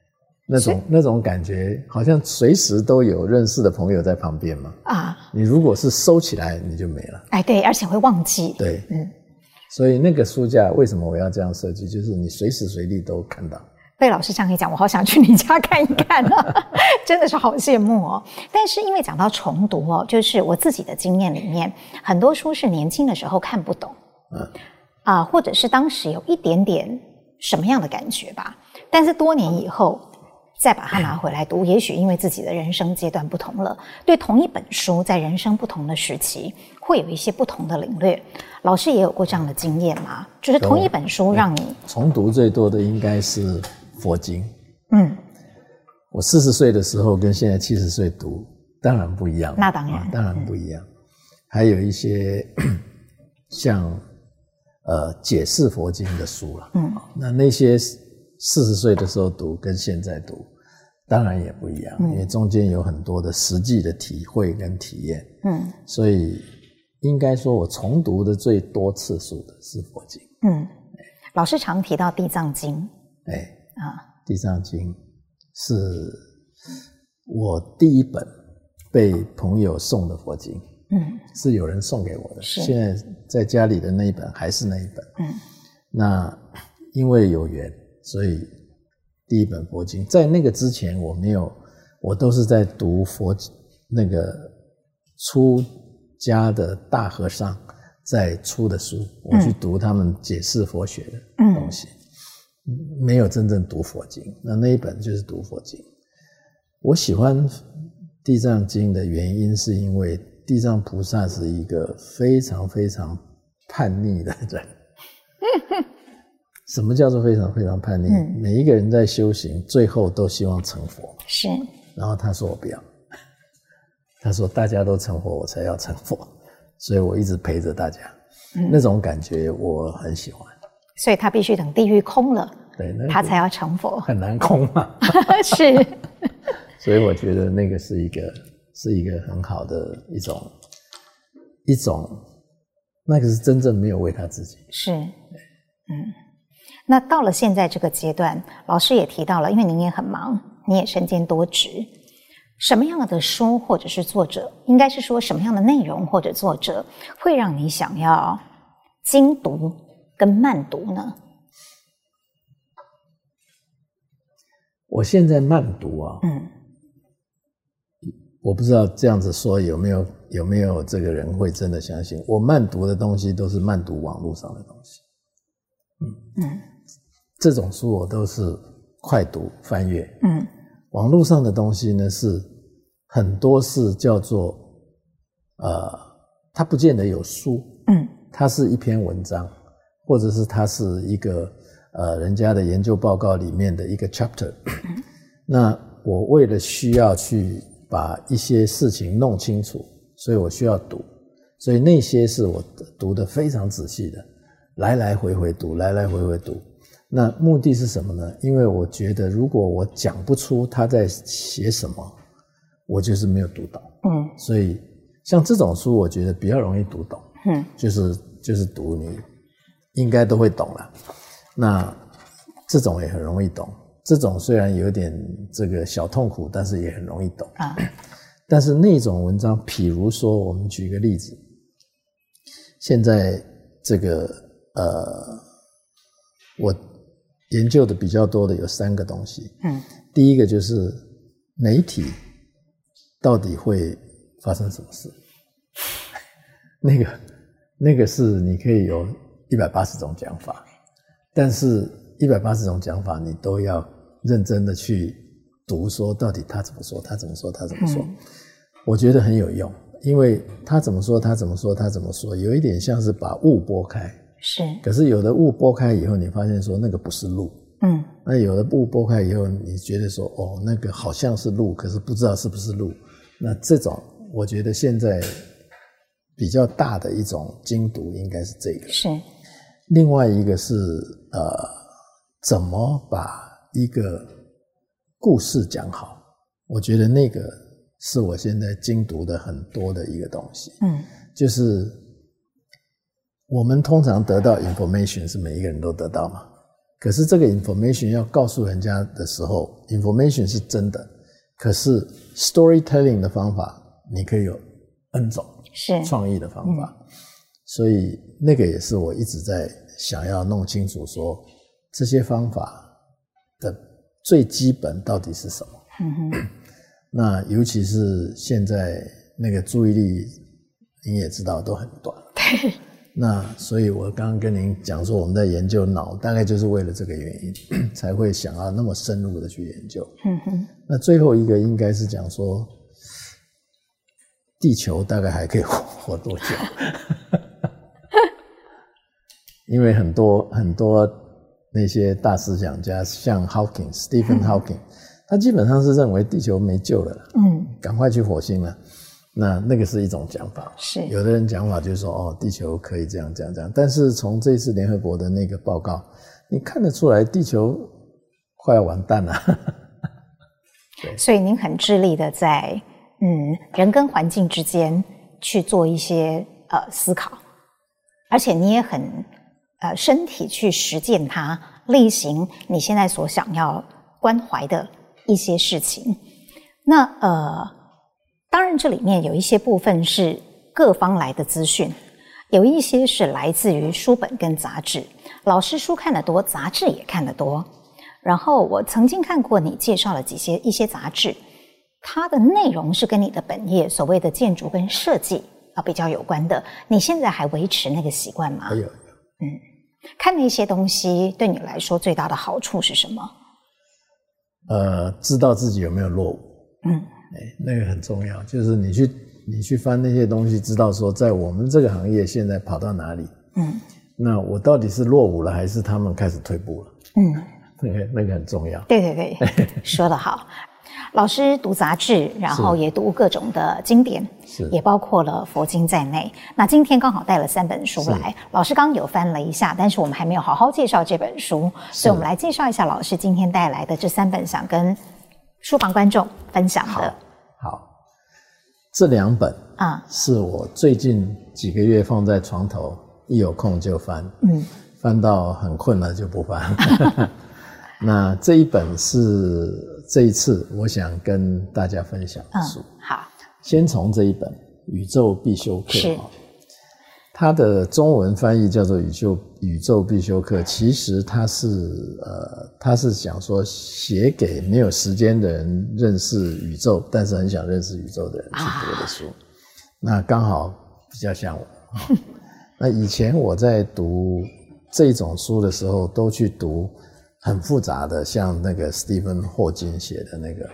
那种那种感觉，好像随时都有认识的朋友在旁边嘛。啊，你如果是收起来，你就没了。哎，对，而且会忘记。对，嗯。所以那个书架为什么我要这样设计？就是你随时随地都看到。被老师这样一讲，我好想去你家看一看啊！真的是好羡慕哦。但是因为讲到重读哦，就是我自己的经验里面，很多书是年轻的时候看不懂，嗯，啊，或者是当时有一点点什么样的感觉吧，但是多年以后。再把它拿回来读，也许因为自己的人生阶段不同了，对同一本书，在人生不同的时期，会有一些不同的领略。老师也有过这样的经验吗？就是同一本书让你重读最多的应该是佛经。嗯，我四十岁的时候跟现在七十岁读当然不一样，那当然、啊、当然不一样。还有一些像呃解释佛经的书了，嗯，那那些。四十岁的时候读跟现在读，当然也不一样，嗯、因为中间有很多的实际的体会跟体验。嗯，所以应该说我重读的最多次数的是佛经。嗯，老师常提到《地藏经》。哎啊，《地藏经》是我第一本被朋友送的佛经。嗯，是有人送给我的。是现在在家里的那一本还是那一本。嗯，那因为有缘。所以，第一本佛经在那个之前我没有，我都是在读佛那个出家的大和尚在出的书，我去读他们解释佛学的东西，没有真正读佛经。那那一本就是读佛经。我喜欢地藏经的原因是因为地藏菩萨是一个非常非常叛逆的人。什么叫做非常非常叛逆？嗯、每一个人在修行，最后都希望成佛。是。然后他说我不要，他说大家都成佛，我才要成佛，所以我一直陪着大家。嗯、那种感觉我很喜欢。所以他必须等地狱空了，对，那个、他才要成佛。很难空嘛。是。所以我觉得那个是一个是一个很好的一种一种，那个是真正没有为他自己。是。嗯。那到了现在这个阶段，老师也提到了，因为您也很忙，你也身兼多职，什么样的书或者是作者，应该是说什么样的内容或者作者，会让你想要精读跟慢读呢？我现在慢读啊，嗯，我不知道这样子说有没有有没有这个人会真的相信我慢读的东西都是慢读网络上的东西，嗯嗯。这种书我都是快读翻阅，嗯，网络上的东西呢是很多是叫做，呃，它不见得有书，嗯，它是一篇文章，或者是它是一个呃人家的研究报告里面的一个 chapter，嗯，那我为了需要去把一些事情弄清楚，所以我需要读，所以那些是我读的非常仔细的，来来回回读，来来回回读。那目的是什么呢？因为我觉得，如果我讲不出他在写什么，我就是没有读懂。嗯，所以像这种书，我觉得比较容易读懂。嗯，就是就是读你应该都会懂了。那这种也很容易懂。这种虽然有点这个小痛苦，但是也很容易懂。啊，但是那种文章，譬如说，我们举个例子，现在这个呃，我。研究的比较多的有三个东西，嗯，第一个就是媒体到底会发生什么事，那个那个是你可以有一百八十种讲法，但是一百八十种讲法你都要认真的去读，说到底他怎么说，他怎么说，他怎么说，嗯，我觉得很有用，因为他怎么说，他怎么说，他怎么说，有一点像是把雾拨开。是，可是有的雾拨开以后，你发现说那个不是路，嗯，那有的雾拨开以后，你觉得说哦，那个好像是路，可是不知道是不是路。那这种，我觉得现在比较大的一种精读，应该是这个。是。另外一个是呃，怎么把一个故事讲好？我觉得那个是我现在精读的很多的一个东西。嗯，就是我们通常得到 information 是每一个人都得到嘛，可是这个 information 要告诉人家的时候，information 是真的，可是 storytelling 的方法你可以有 N 种，是创意的方法。嗯所以那个也是我一直在想要弄清楚，说这些方法的最基本到底是什么？嗯哼。那尤其是现在那个注意力，你也知道都很短。对。那所以我刚刚跟您讲说，我们在研究脑，大概就是为了这个原因，才会想要那么深入的去研究。嗯哼。那最后一个应该是讲说，地球大概还可以活 活多久？因为很多很多那些大思想家，像 Hawking、Stephen Hawking，他基本上是认为地球没救了，嗯，赶快去火星了。那那个是一种讲法，是有的人讲法就是说，哦，地球可以这样这样这样。但是从这次联合国的那个报告，你看得出来，地球快要完蛋了。对，所以您很致力的在嗯人跟环境之间去做一些呃思考，而且你也很。呃，身体去实践它，例行你现在所想要关怀的一些事情。那呃，当然这里面有一些部分是各方来的资讯，有一些是来自于书本跟杂志。老师书看得多，杂志也看得多。然后我曾经看过你介绍了几些一些杂志，它的内容是跟你的本业所谓的建筑跟设计啊比较有关的。你现在还维持那个习惯吗？嗯，看那些东西对你来说最大的好处是什么？呃，知道自己有没有落伍。嗯，哎，那个很重要，就是你去你去翻那些东西，知道说在我们这个行业现在跑到哪里。嗯，那我到底是落伍了，还是他们开始退步了？嗯，那个那个很重要。对对对，说得好。老师读杂志，然后也读各种的经典，是也包括了佛经在内。那今天刚好带了三本书来，老师刚有翻了一下，但是我们还没有好好介绍这本书，所以我们来介绍一下老师今天带来的这三本，想跟书房观众分享的。这两本啊，是我最近几个月放在床头，一有空就翻，嗯，翻到很困了就不翻。那这一本是。这一次，我想跟大家分享的书。嗯，好，先从这一本《宇宙必修课》是，它的中文翻译叫做《宇宙宇宙必修课》。其实它是呃，它是想说写给没有时间的人认识宇宙，但是很想认识宇宙的人去读的书。啊，那刚好比较像我。那以前我在读这种书的时候，都去读。很复杂的，像那个史蒂芬霍金写的那个，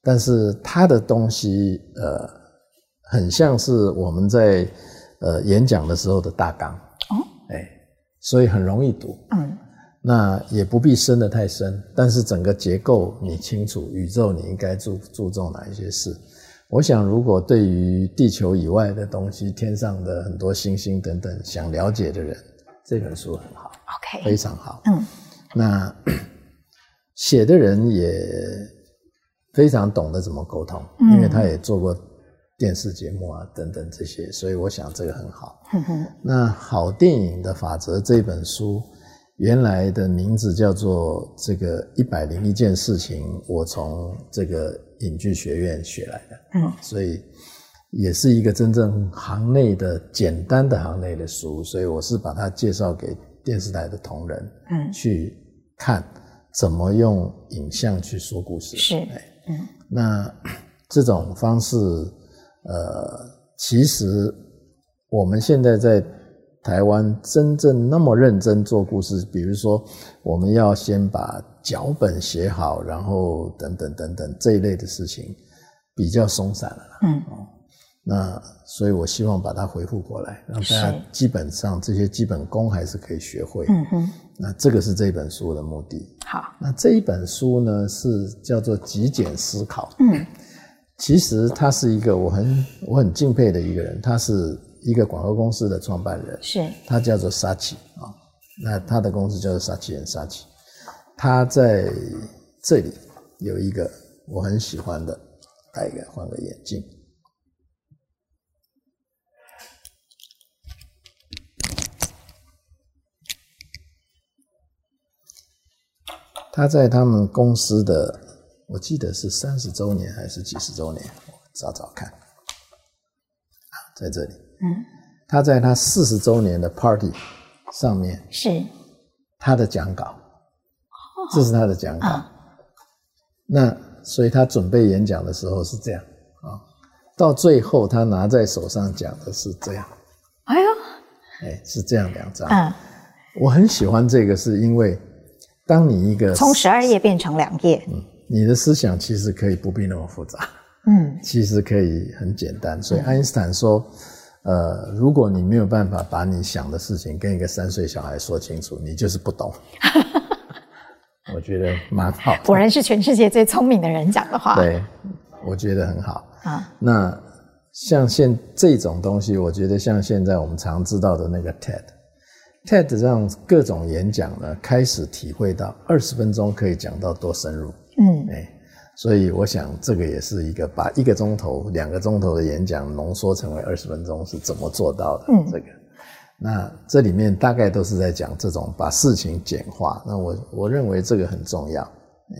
但是他的东西呃，很像是我们在呃演讲的时候的大纲哦，哎，所以很容易读，嗯，那也不必深得太深，但是整个结构你清楚，宇宙你应该注注重哪一些事？我想，如果对于地球以外的东西，天上的很多星星等等想了解的人，这本书很好，OK，非常好，嗯。那 写的人也非常懂得怎么沟通，因为他也做过电视节目啊等等这些，所以我想这个很好。那好电影的法则这本书原来的名字叫做《这个一百零一件事情》，我从这个影剧学院学来的，嗯，所以也是一个真正行内的简单的行内的书，所以我是把它介绍给电视台的同仁，嗯，去。看怎么用影像去说故事。是，嗯，那这种方式，呃，其实我们现在在台湾真正那么认真做故事，比如说我们要先把脚本写好，然后等等等等这一类的事情比较松散了，嗯。那所以，我希望把它回复过来，让大家基本上这些基本功还是可以学会。嗯哼。那这个是这本书的目的。好。那这一本书呢，是叫做极简思考。嗯。其实他是一个我很我很敬佩的一个人，他是一个广告公司的创办人，是，他叫做沙奇啊，那他的公司叫做沙奇人沙奇，他在这里有一个我很喜欢的，戴个换个眼镜，他在他们公司的。我记得是三十周年还是几十周年？我找找看。啊，在这里。嗯。他在他四十周年的 party 上面是他的讲稿，这是他的讲稿。那所以他准备演讲的时候是这样啊，到最后他拿在手上讲的是这样。哎呦，哎，是这样两张。嗯。我很喜欢这个，是因为当你一个从十二页变成两页。嗯。你的思想其实可以不必那么复杂，嗯，其实可以很简单。所以爱因斯坦说，呃，如果你没有办法把你想的事情跟一个三岁小孩说清楚，你就是不懂。我觉得蛮好。果然是全世界最聪明的人讲的话。对，我觉得很好。啊，那像现这种东西，我觉得像现在我们常知道的那个 TED。TED 让各种演讲呢，开始体会到二十分钟可以讲到多深入。嗯，哎，所以我想这个也是一个把一个钟头、两个钟头的演讲浓缩成为二十分钟是怎么做到的？嗯，这个，那这里面大概都是在讲这种把事情简化。那我我认为这个很重要，哎，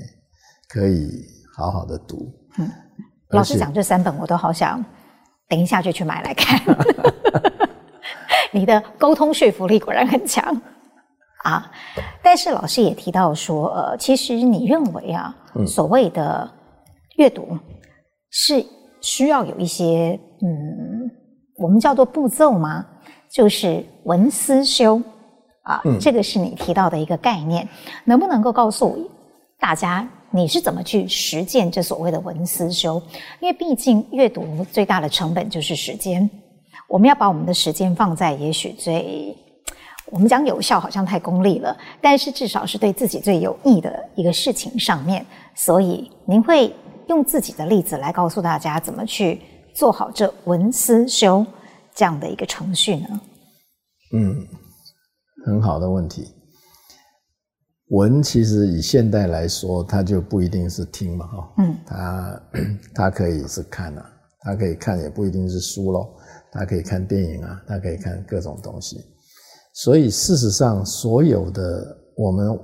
可以好好的读。嗯，老师讲这三本我都好想等一下就去买来看。你的沟通说服力果然很强。啊，但是老师也提到说，呃，其实你认为啊，嗯、所谓的阅读是需要有一些，嗯，我们叫做步骤吗？就是文思修啊，嗯、这个是你提到的一个概念，能不能够告诉大家你是怎么去实践这所谓的文思修？因为毕竟阅读最大的成本就是时间，我们要把我们的时间放在也许最。我们讲有效好像太功利了，但是至少是对自己最有益的一个事情上面。所以您会用自己的例子来告诉大家怎么去做好这文思修这样的一个程序呢？嗯，很好的问题。文其实以现代来说，它就不一定是听嘛，哈，嗯，它 它可以是看啊，它可以看也不一定是书咯，它可以看电影啊，它可以看各种东西。所以，事实上，所有的我们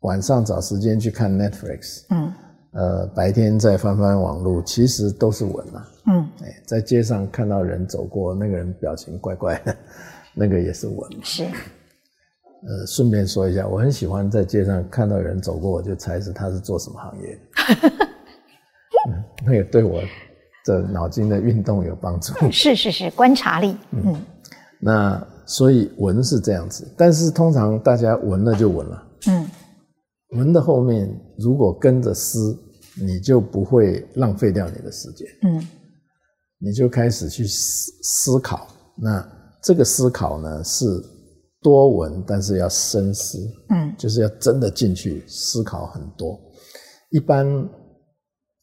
晚上找时间去看 Netflix，嗯，呃，白天再翻翻网络，其实都是文啊，嗯，哎，在街上看到人走过，那个人表情怪怪的，那个也是文。是。呃，顺便说一下，我很喜欢在街上看到有人走过，我就猜是他是做什么行业的。嗯，那个对我的脑筋的运动有帮助。是是是，观察力。嗯，嗯那。所以闻是这样子，但是通常大家闻了就闻了，嗯，闻的后面如果跟着思，你就不会浪费掉你的时间，嗯，你就开始去思思考。那这个思考呢是多闻，但是要深思，嗯，就是要真的进去思考很多。一般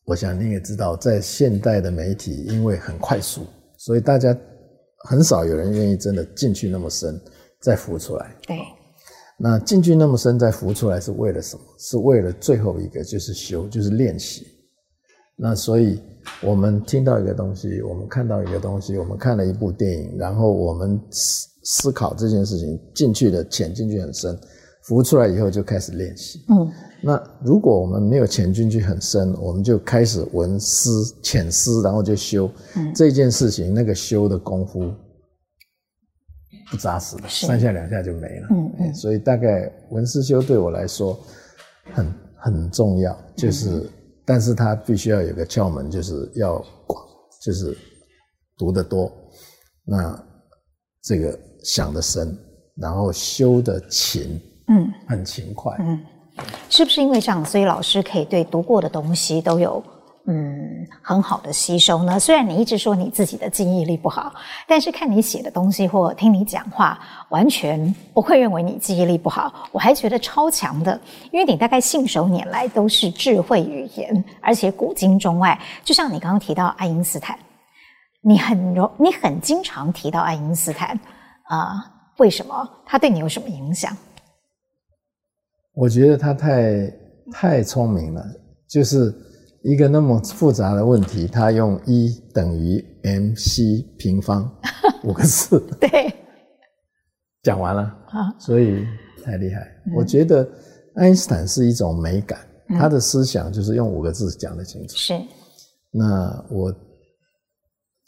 我想你也知道，在现代的媒体，因为很快速，所以大家。很少有人愿意真的进去那么深，再浮出来。对，那进去那么深再浮出来是为了什么？是为了最后一个就是修，就是练习。那所以我们听到一个东西，我们看到一个东西，我们看了一部电影，然后我们思思考这件事情进去的潜进去很深，浮出来以后就开始练习。嗯。那如果我们没有潜进去很深，我们就开始闻思浅思，然后就修、嗯、这件事情，那个修的功夫不扎实的，三下两下就没了。嗯嗯，所以大概闻思修对我来说很很重要，就是，嗯、但是它必须要有个窍门，就是要广，就是读得多，那这个想得深，然后修得勤，嗯，很勤快，嗯。是不是因为这样，所以老师可以对读过的东西都有嗯，很好的吸收呢？虽然你一直说你自己的记忆力不好，但是看你写的东西或听你讲话，完全不会认为你记忆力不好，我还觉得超强的，因为你大概信手拈来都是智慧语言，而且古今中外，就像你刚刚提到爱因斯坦，你很容，你很经常提到爱因斯坦啊、呃，为什么？他对你有什么影响？我觉得他太太聪明了，就是。一个那么复杂的问题，他用 E 等于 mc 平方 五个字，对，讲完了啊，所以太厉害。我觉得爱因斯坦是一种美感，他的思想就是用五个字讲得清楚。是。那我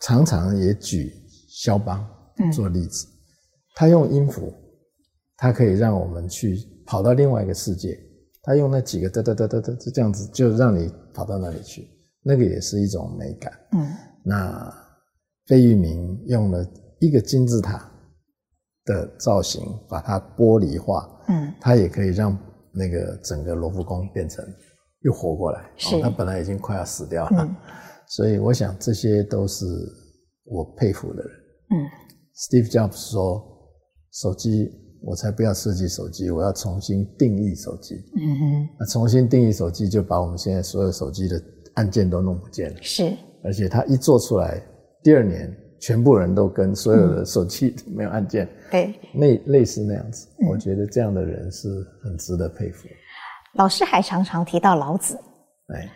常常也举肖邦做例子，他用音符，他可以让我们去跑到另外一个世界。他用那几个哒哒哒哒哒，就这样子，就让你跑到那里去，那个也是一种美感。嗯，那费玉明用了一个金字塔的造型，把它玻璃化。嗯，他也可以让那个整个罗浮宫变成又活过来。是，他本来已经快要死掉了。嗯，所以我想这些都是我佩服的人。嗯，Steve Jobs 说手机。我才不要设计手机，我要重新定义手机。嗯哼，那重新定义手机，就把我们现在所有手机的按键都弄不见了。是，而且它一做出来，第二年全部人都跟所有的手机没有按键。嗯、对，那类似那样子，我觉得这样的人是很值得佩服。老师还常常提到老子。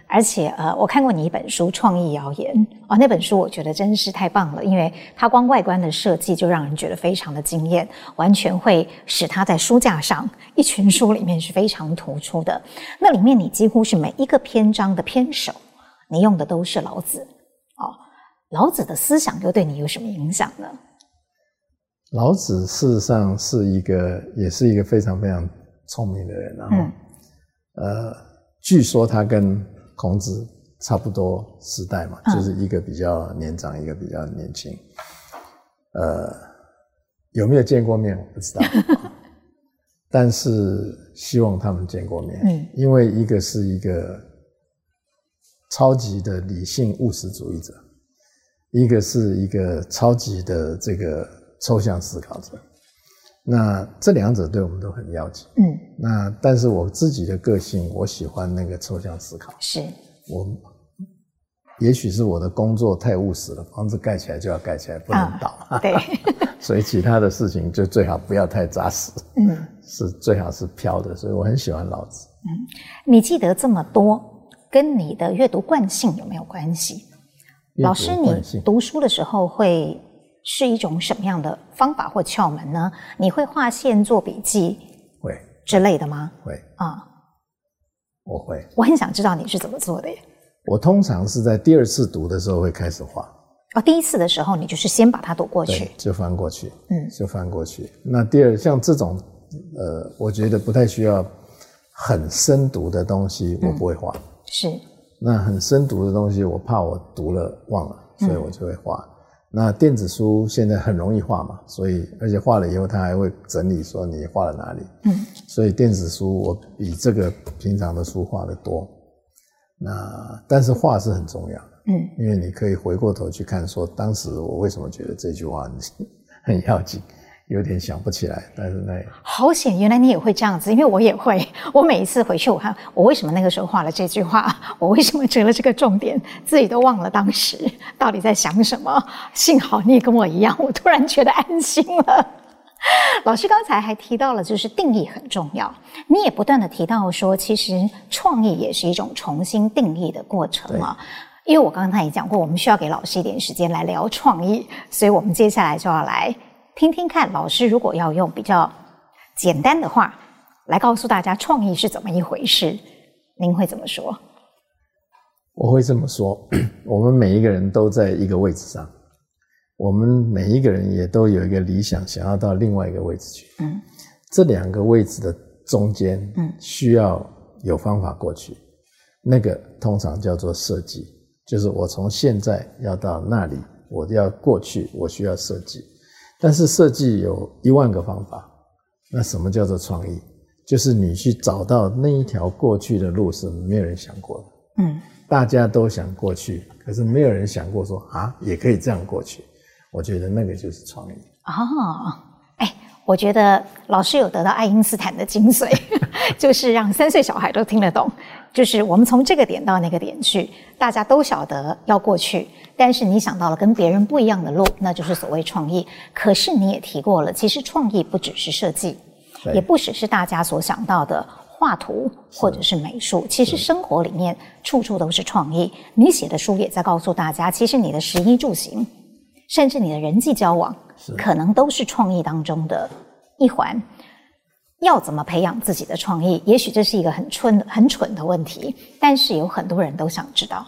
而且呃，我看过你一本书《创意谣言》哦，那本书我觉得真是太棒了，因为它光外观的设计就让人觉得非常的惊艳，完全会使它在书架上一群书里面是非常突出的。那里面你几乎是每一个篇章的篇首，你用的都是老子哦。老子的思想又对你有什么影响呢？老子事实上是一个，也是一个非常非常聪明的人，然后、嗯、呃。据说他跟孔子差不多时代嘛，就是一个比较年长，一个比较年轻。呃，有没有见过面我不知道，但是希望他们见过面。嗯，因为一个是一个超级的理性务实主义者，一个是一个超级的这个抽象思考者。那这两者对我们都很要紧。嗯，那但是我自己的个性，我喜欢那个抽象思考。是，我也许是我的工作太务实了，房子盖起来就要盖起来，不能倒。啊、对，所以其他的事情就最好不要太扎实。嗯，是最好是飘的，所以我很喜欢老子。嗯，你记得这么多，跟你的阅读惯性有没有关系？老师，你读书的时候会？是一种什么样的方法或窍门呢？你会画线、做笔记，会之类的吗？会啊，我会。我很想知道你是怎么做的耶。我通常是在第二次读的时候会开始画。哦，第一次的时候你就是先把它读过去，就翻过去，嗯，就翻过去。那第二像这种，呃，我觉得不太需要很深读的东西，我不会画。嗯，是。那很深读的东西，我怕我读了忘了，所以我就会画。那电子书现在很容易画嘛，所以而且画了以后，他还会整理说你画了哪里。嗯，所以电子书我比这个平常的书画的多。那但是画是很重要的，嗯，因为你可以回过头去看，说当时我为什么觉得这句话很 很要紧。有点想不起来，但是那好险，原来你也会这样子，因为我也会。我每一次回去，我看我为什么那个时候画了这句话，我为什么折了这个重点，自己都忘了当时到底在想什么。幸好你也跟我一样，我突然觉得安心了。老师刚才还提到了，就是定义很重要。你也不断地提到说，其实创意也是一种重新定义的过程嘛。因为我刚才也讲过，我们需要给老师一点时间来聊创意，所以我们接下来就要来。听听看，老师如果要用比较简单的话来告诉大家创意是怎么一回事，您会怎么说？我会这么说：我们每一个人都在一个位置上，我们每一个人也都有一个理想，想要到另外一个位置去。嗯，这两个位置的中间，嗯，需要有方法过去。那个通常叫做设计，就是我从现在要到那里，我要过去，我需要设计。但是设计有一万个方法，那什么叫做创意？就是你去找到那一条过去的路是没有人想过的。嗯，大家都想过去，可是没有人想过说啊，也可以这样过去。我觉得那个就是创意。哦，哎，我觉得老师有得到爱因斯坦的精髓，就是让三岁小孩都听得懂。就是我们从这个点到那个点去，大家都晓得要过去，但是你想到了跟别人不一样的路，那就是所谓创意。可是你也提过了，其实创意不只是设计，也不只是大家所想到的画图或者是美术。其实生活里面处处都是创意。你写的书也在告诉大家，其实你的食衣住行，甚至你的人际交往，可能都是创意当中的一环。要怎么培养自己的创意？也许这是一个很蠢、很蠢的问题，但是有很多人都想知道。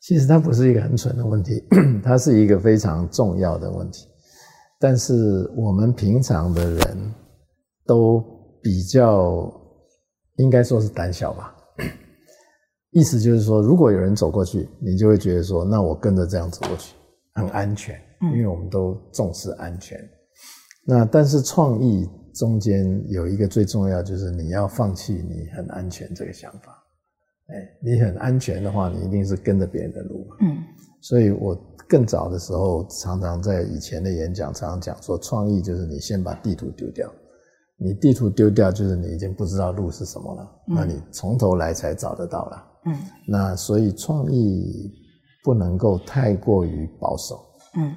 其实它不是一个很蠢的问题，它是一个非常重要的问题。但是我们平常的人都比较，应该说是胆小吧。意思就是说，如果有人走过去，你就会觉得说，那我跟着这样走过去很安全，因为我们都重视安全。那但是创意。中间有一个最重要，就是你要放弃你很安全这个想法。哎，你很安全的话，你一定是跟着别人的路。嗯，所以我更早的时候，常常在以前的演讲，常常讲说，创意就是你先把地图丢掉。你地图丢掉，就是你已经不知道路是什么了。嗯，那你从头来才找得到了。嗯，那所以创意不能够太过于保守。嗯。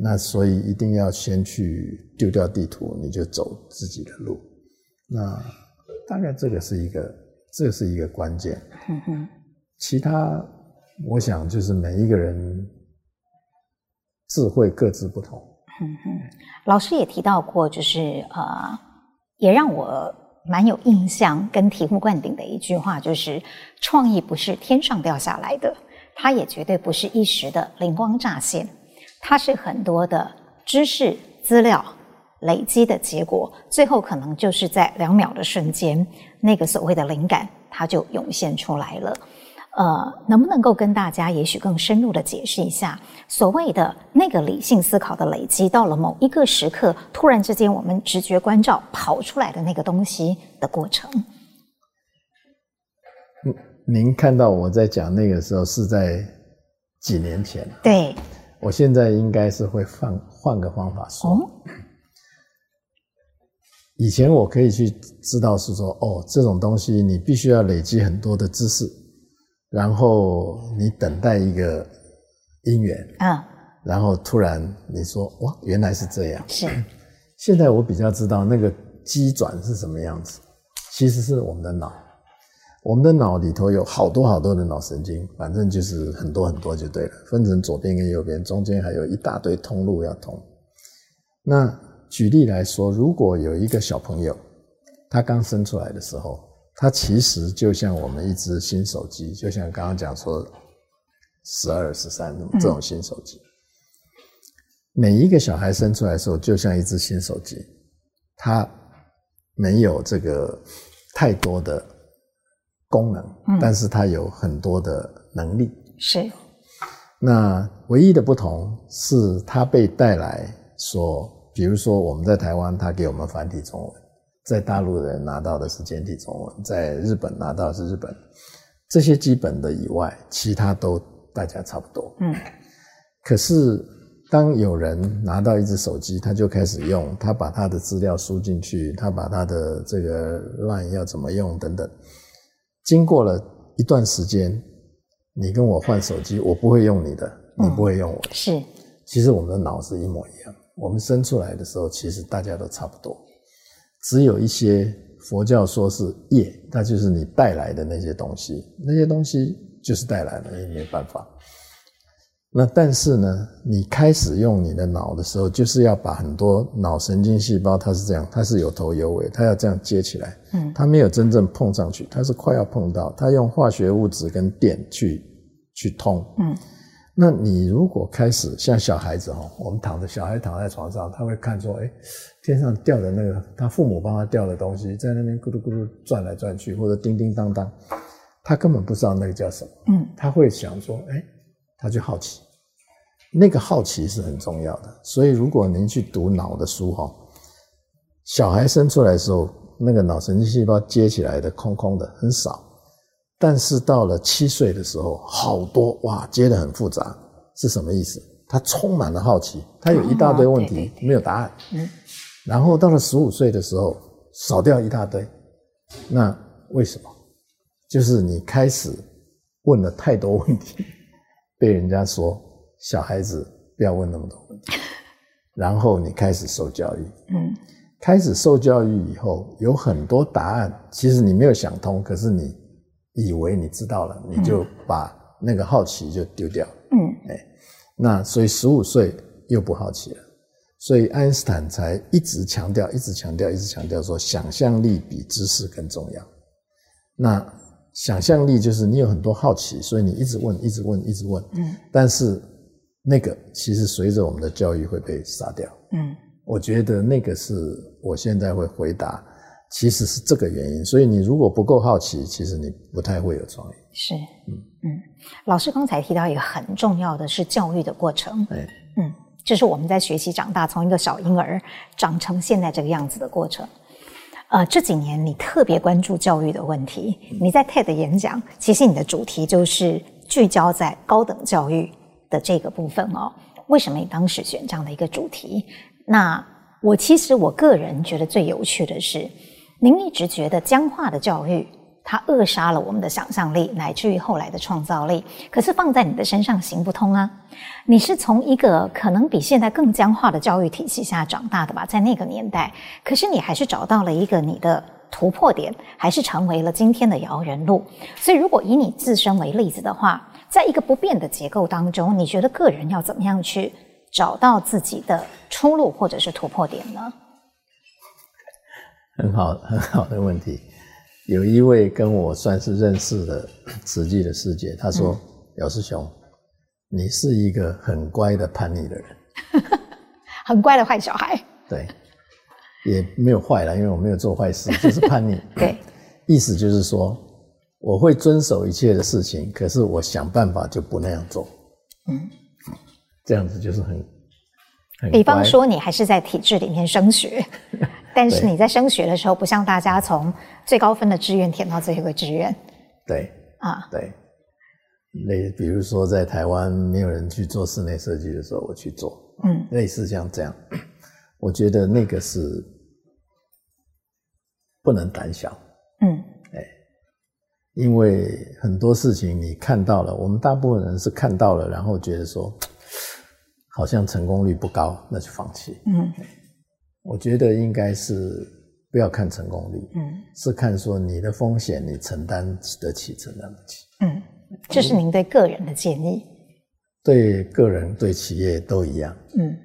那所以一定要先去丢掉地图，你就走自己的路。那大概这个是一个，这是一个关键。嗯哼。其他，我想就是每一个人智慧各自不同。嗯哼。老师也提到过，就是呃，也让我蛮有印象跟醍醐灌顶的一句话，就是创意不是天上掉下来的，它也绝对不是一时的灵光乍现。它是很多的知识资料累积的结果，最后可能就是在两秒的瞬间，那个所谓的灵感它就涌现出来了。呃，能不能够跟大家也许更深入的解释一下，所谓的那个理性思考的累积，到了某一个时刻，突然之间我们直觉关照跑出来的那个东西的过程？您看到我在讲那个时候是在几年前？对。我现在应该是会换换个方法说。哦。以前我可以去知道是说，哦，这种东西你必须要累积很多的知识，然后你等待一个因缘啊，然后突然你说，哇，原来是这样。是。现在我比较知道那个机转是什么样子，其实是我们的脑。我们的脑里头有好多好多的脑神经，反正就是很多很多就对了，分成左边跟右边，中间还有一大堆通路要通。那举例来说，如果有一个小朋友，他刚生出来的时候，他其实就像我们一只新手机，就像刚刚讲说十二、十三这种新手机。每一个小孩生出来的时候，就像一只新手机，他没有这个太多的。功能，但是它有很多的能力。嗯、是，那唯一的不同是它被带来说，比如说我们在台湾，它给我们繁体中文，在大陆的人拿到的是简体中文，在日本拿到的是日本，这些基本的以外，其他都大家差不多。嗯，可是当有人拿到一只手机，他就开始用，他把他的资料输进去，他把他的这个 line 要怎么用等等。经过了一段时间，你跟我换手机，我不会用你的，你不会用我的。是，其实我们的脑是一模一样。我们生出来的时候，其实大家都差不多，只有一些佛教说是业，那就是你带来的那些东西，那些东西就是带来的，也没办法。那但是呢，你开始用你的脑的时候，就是要把很多脑神经细胞，它是这样，它是有头有尾，它要这样接起来，嗯，它没有真正碰上去，它是快要碰到，它用化学物质跟电去去通，嗯，那你如果开始像小孩子哈，我们躺着，小孩躺在床上，他会看说，哎，天上掉的那个，他父母帮他掉的东西，在那边咕噜咕噜转来转去，或者叮叮当当，他根本不知道那个叫什么，嗯，他会想说，哎。他就好奇，那个好奇是很重要的。所以，如果您去读脑的书哈，小孩生出来的时候，那个脑神经细胞接起来的空空的很少，但是到了七岁的时候，好多哇，接的很复杂，是什么意思？他充满了好奇，他有一大堆问题没有答案。嗯，然后到了十五岁的时候，少掉一大堆。那为什么？就是你开始问了太多问题，被人家说小孩子不要问那么多问题。然后你开始受教育，嗯，开始受教育以后，有很多答案，其实你没有想通，可是你以为你知道了，你就把那个好奇就丢掉，嗯，哎，那所以十五岁又不好奇了，所以爱因斯坦才一直强调，一直强调，一直强调说，想象力比知识更重要。那想象力就是你有很多好奇，所以你一直问，一直问，一直问，嗯，但是。那个其实随着我们的教育会被杀掉。嗯，我觉得那个是我现在会回答，其实是这个原因。所以你如果不够好奇，其实你不太会有创意。是，嗯嗯。老师刚才提到一个很重要的是教育的过程。对，嗯，就是我们在学习长大，从一个小婴儿长成现在这个样子的过程。呃，这几年你特别关注教育的问题。你在 TED 演讲，其实你的主题就是聚焦在高等教育。的这个部分哦，为什么你当时选这样的一个主题？那我其实我个人觉得最有趣的是，您一直觉得僵化的教育它扼杀了我们的想象力，乃至于后来的创造力。可是放在你的身上行不通啊！你是从一个可能比现在更僵化的教育体系下长大的吧？在那个年代，可是你还是找到了一个你的突破点，还是成为了今天的摇人路。所以，如果以你自身为例子的话，在一个不变的结构当中，你觉得个人要怎么样去找到自己的出路或者是突破点呢？很好，很好的问题。有一位跟我算是认识的慈济的师姐，她说：“姚、嗯、师兄，你是一个很乖的叛逆的人，很乖的坏小孩。”对，也没有坏了，因为我没有做坏事，就是叛逆。对，意思就是说。我会遵守一切的事情，可是我想办法就不那样做。嗯，这样子就是很，很比方说，你还是在体制里面升学，但是你在升学的时候，不像大家从最高分的志愿填到最后一个志愿。对啊，对。类比如说，在台湾没有人去做室内设计的时候，我去做。嗯，类似像这样，我觉得那个是不能胆小。嗯。哎因为很多事情你看到了，我们大部分人是看到了，然后觉得说 好像成功率不高，那就放弃。嗯，我觉得应该是不要看成功率，嗯，是看说你的风险你承担得起，承担不起。嗯，这是您对个人的建议。对个人、对企业都一样。嗯，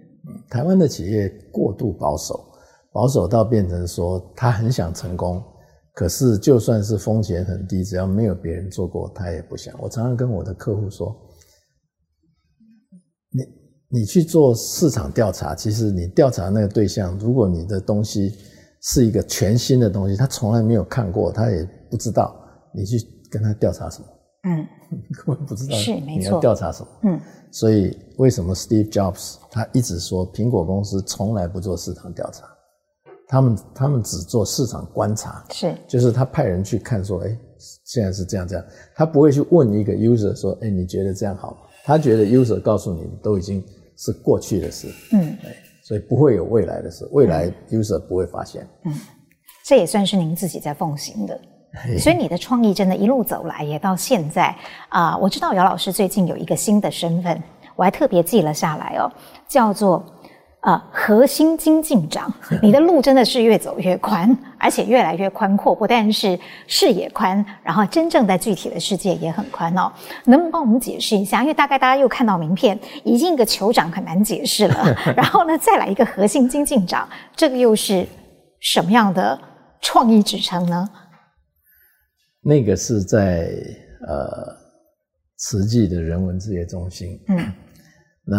台湾的企业过度保守，保守到变成说他很想成功。可是，就算是风险很低，只要没有别人做过，他也不想。我常常跟我的客户说：“你你去做市场调查，其实你调查那个对象，如果你的东西是一个全新的东西，他从来没有看过，他也不知道，你去跟他调查什么？嗯，根本不知道你要调查什么。嗯，所以为什么 Steve Jobs 他一直说苹果公司从来不做市场调查？他们他们只做市场观察，是，就是他派人去看，说，哎，现在是这样这样，他不会去问一个 user 说，哎，你觉得这样好吗？他觉得 user 告诉你都已经是过去的事，嗯，所以不会有未来的事，未来 user 不会发现，嗯，这也算是您自己在奉行的，所以你的创意真的一路走来也到现在啊，我知道姚老师最近有一个新的身份，我还特别记了下来哦，叫做。啊、呃，核心精进长，你的路真的是越走越宽，而且越来越宽阔。不但是视野宽，然后真正在具体的世界也很宽哦。能不能帮我们解释一下？因为大概大家又看到名片，已经一个酋长很难解释了。然后呢，再来一个核心精进长，这个又是什么样的创意支撑呢？那个是在呃慈济的人文志业中心。嗯，那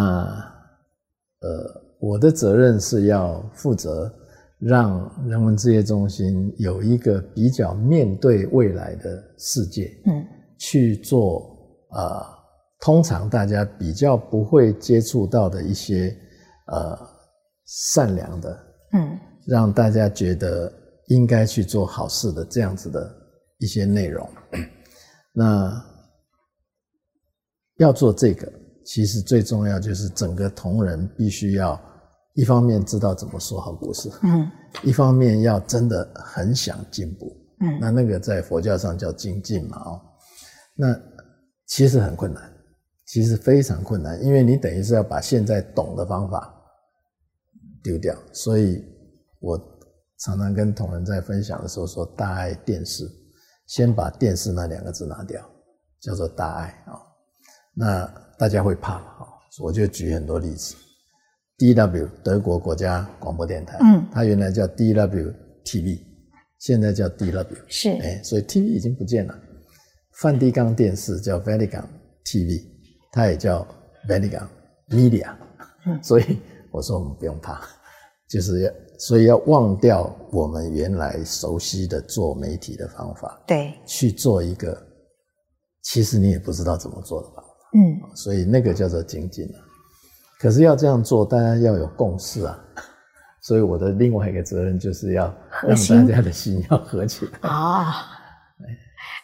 呃。我的责任是要负责让人文志业中心有一个比较面对未来的世界，嗯，去做呃，通常大家比较不会接触到的一些呃善良的，嗯，让大家觉得应该去做好事的这样子的一些内容。那要做这个，其实最重要就是整个同仁必须要一方面知道怎么说好故事，嗯，一方面要真的很想进步，嗯，那那个在佛教上叫精进嘛，哦，那其实很困难，其实非常困难，因为你等于是要把现在懂的方法丢掉，所以我常常跟同仁在分享的时候说，大爱电视，先把电视那两个字拿掉，叫做大爱啊。那大家会怕啊，我就举很多例子。DW 德国国家广播电台，嗯，它原来叫 DW TV，现在叫 DW，是，哎，所以 TV 已经不见了。梵蒂冈电视叫 Vatican TV，它也叫 Vatican Media，嗯，所以我说我们不用怕，就是要，所以要忘掉我们原来熟悉的做媒体的方法，对，去做一个其实你也不知道怎么做的方法。嗯，所以那个叫做精进啊。可是要这样做，大家要有共识啊。所以我的另外一个责任就是要让大家的心要合起来啊。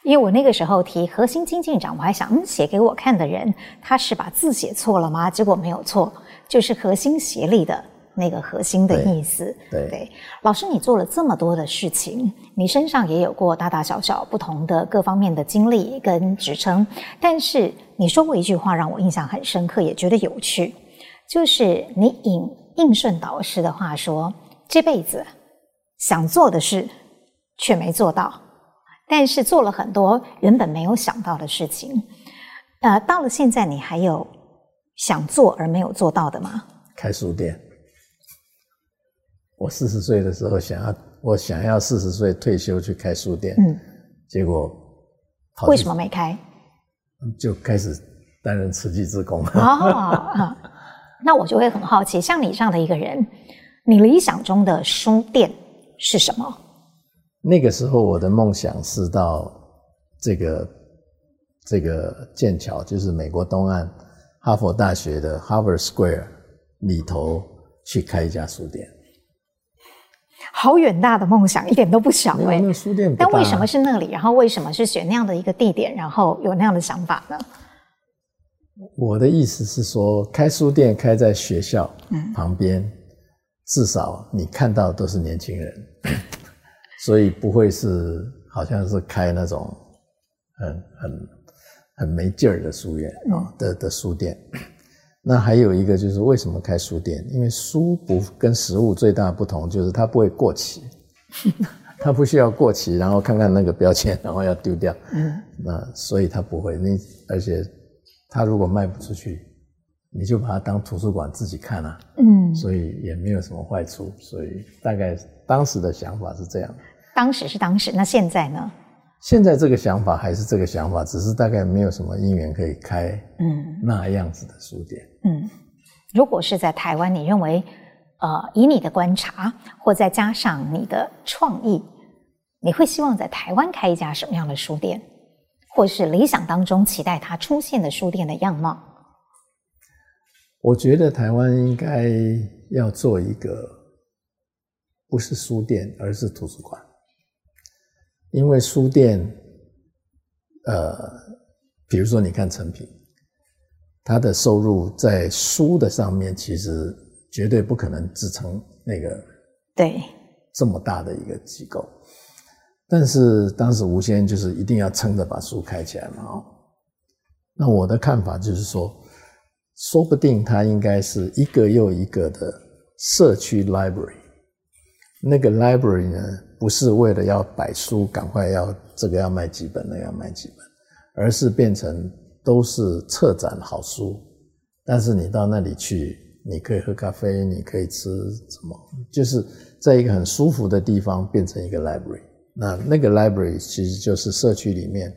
因为我那个时候提核心经济长，我还想，嗯，写给我看的人他是把字写错了吗？结果没有错，就是核心协力的。那个核心的意思，对，对，对，老师，你做了这么多的事情，你身上也有过大大小小不同的各方面的经历跟职称，但是你说过一句话让我印象很深刻，也觉得有趣，就是你引应顺导师的话说，这辈子想做的事却没做到，但是做了很多原本没有想到的事情，呃，到了现在，你还有想做而没有做到的吗？开书店。我四十岁的时候想要，我想要四十岁退休去开书店，嗯，结果为什么没开？就开始担任慈济志工。哦，那我就会很好奇，像你这样的一个人，你理想中的书店是什么？那个时候我的梦想是到这个这个剑桥，就是美国东岸哈佛大学的 Harvard Square 里头去开一家书店。好远大的梦想，一点都不小哎！那书店，但为什么是那里？然后为什么是选那样的一个地点？然后有那样的想法呢？我的意思是说，开书店开在学校旁边，嗯、至少你看到都是年轻人，所以不会是好像是开那种很很很没劲儿的书院啊的的书店。那还有一个就是为什么开书店？因为书不跟食物最大的不同就是它不会过期，它不需要过期，然后看看那个标签，然后要丢掉。嗯，那所以它不会。你而且它如果卖不出去，你就把它当图书馆自己看啊。嗯，所以也没有什么坏处。所以大概当时的想法是这样。当时是当时，那现在呢？现在这个想法还是这个想法，只是大概没有什么因缘可以开，嗯，那样子的书店。嗯，如果是在台湾，你认为，呃，以你的观察，或再加上你的创意，你会希望在台湾开一家什么样的书店，或是理想当中期待它出现的书店的样貌？我觉得台湾应该要做一个，不是书店，而是图书馆。因为书店，呃，比如说你看诚品，它的收入在书的上面，其实绝对不可能支撑那个对这么大的一个机构。但是当时吴先生就是一定要撑着把书开起来嘛，哦。那我的看法就是说，说不定它应该是一个又一个的社区 library，那个 library 呢？不是为了要摆书，赶快要这个要卖几本，那个要卖几本，而是变成都是策展好书。但是你到那里去，你可以喝咖啡，你可以吃什么，就是在一个很舒服的地方变成一个 library。那那个 library 其实就是社区里面。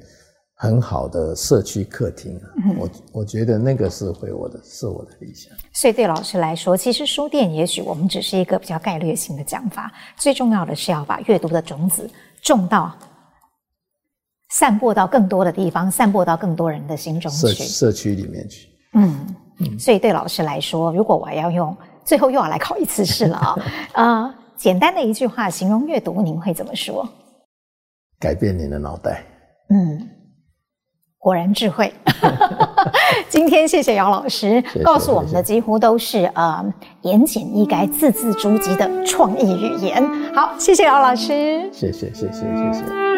很好的社区客厅啊，我我觉得那个是会我的，是我的理想。所以对老师来说，其实书店也许我们只是一个比较概略性的讲法，最重要的是要把阅读的种子种到、散播到更多的地方，散播到更多人的心中去，社社区里面去。嗯嗯。所以对老师来说，如果我要用最后又要来考一次试了啊，呃，简单的一句话形容阅读，您会怎么说？改变你的脑袋。嗯。果然智慧。今天谢谢姚老师，告诉我们的几乎都是呃言简意赅、字字珠玑的创意语言。好，谢谢姚老师。谢谢谢谢谢谢。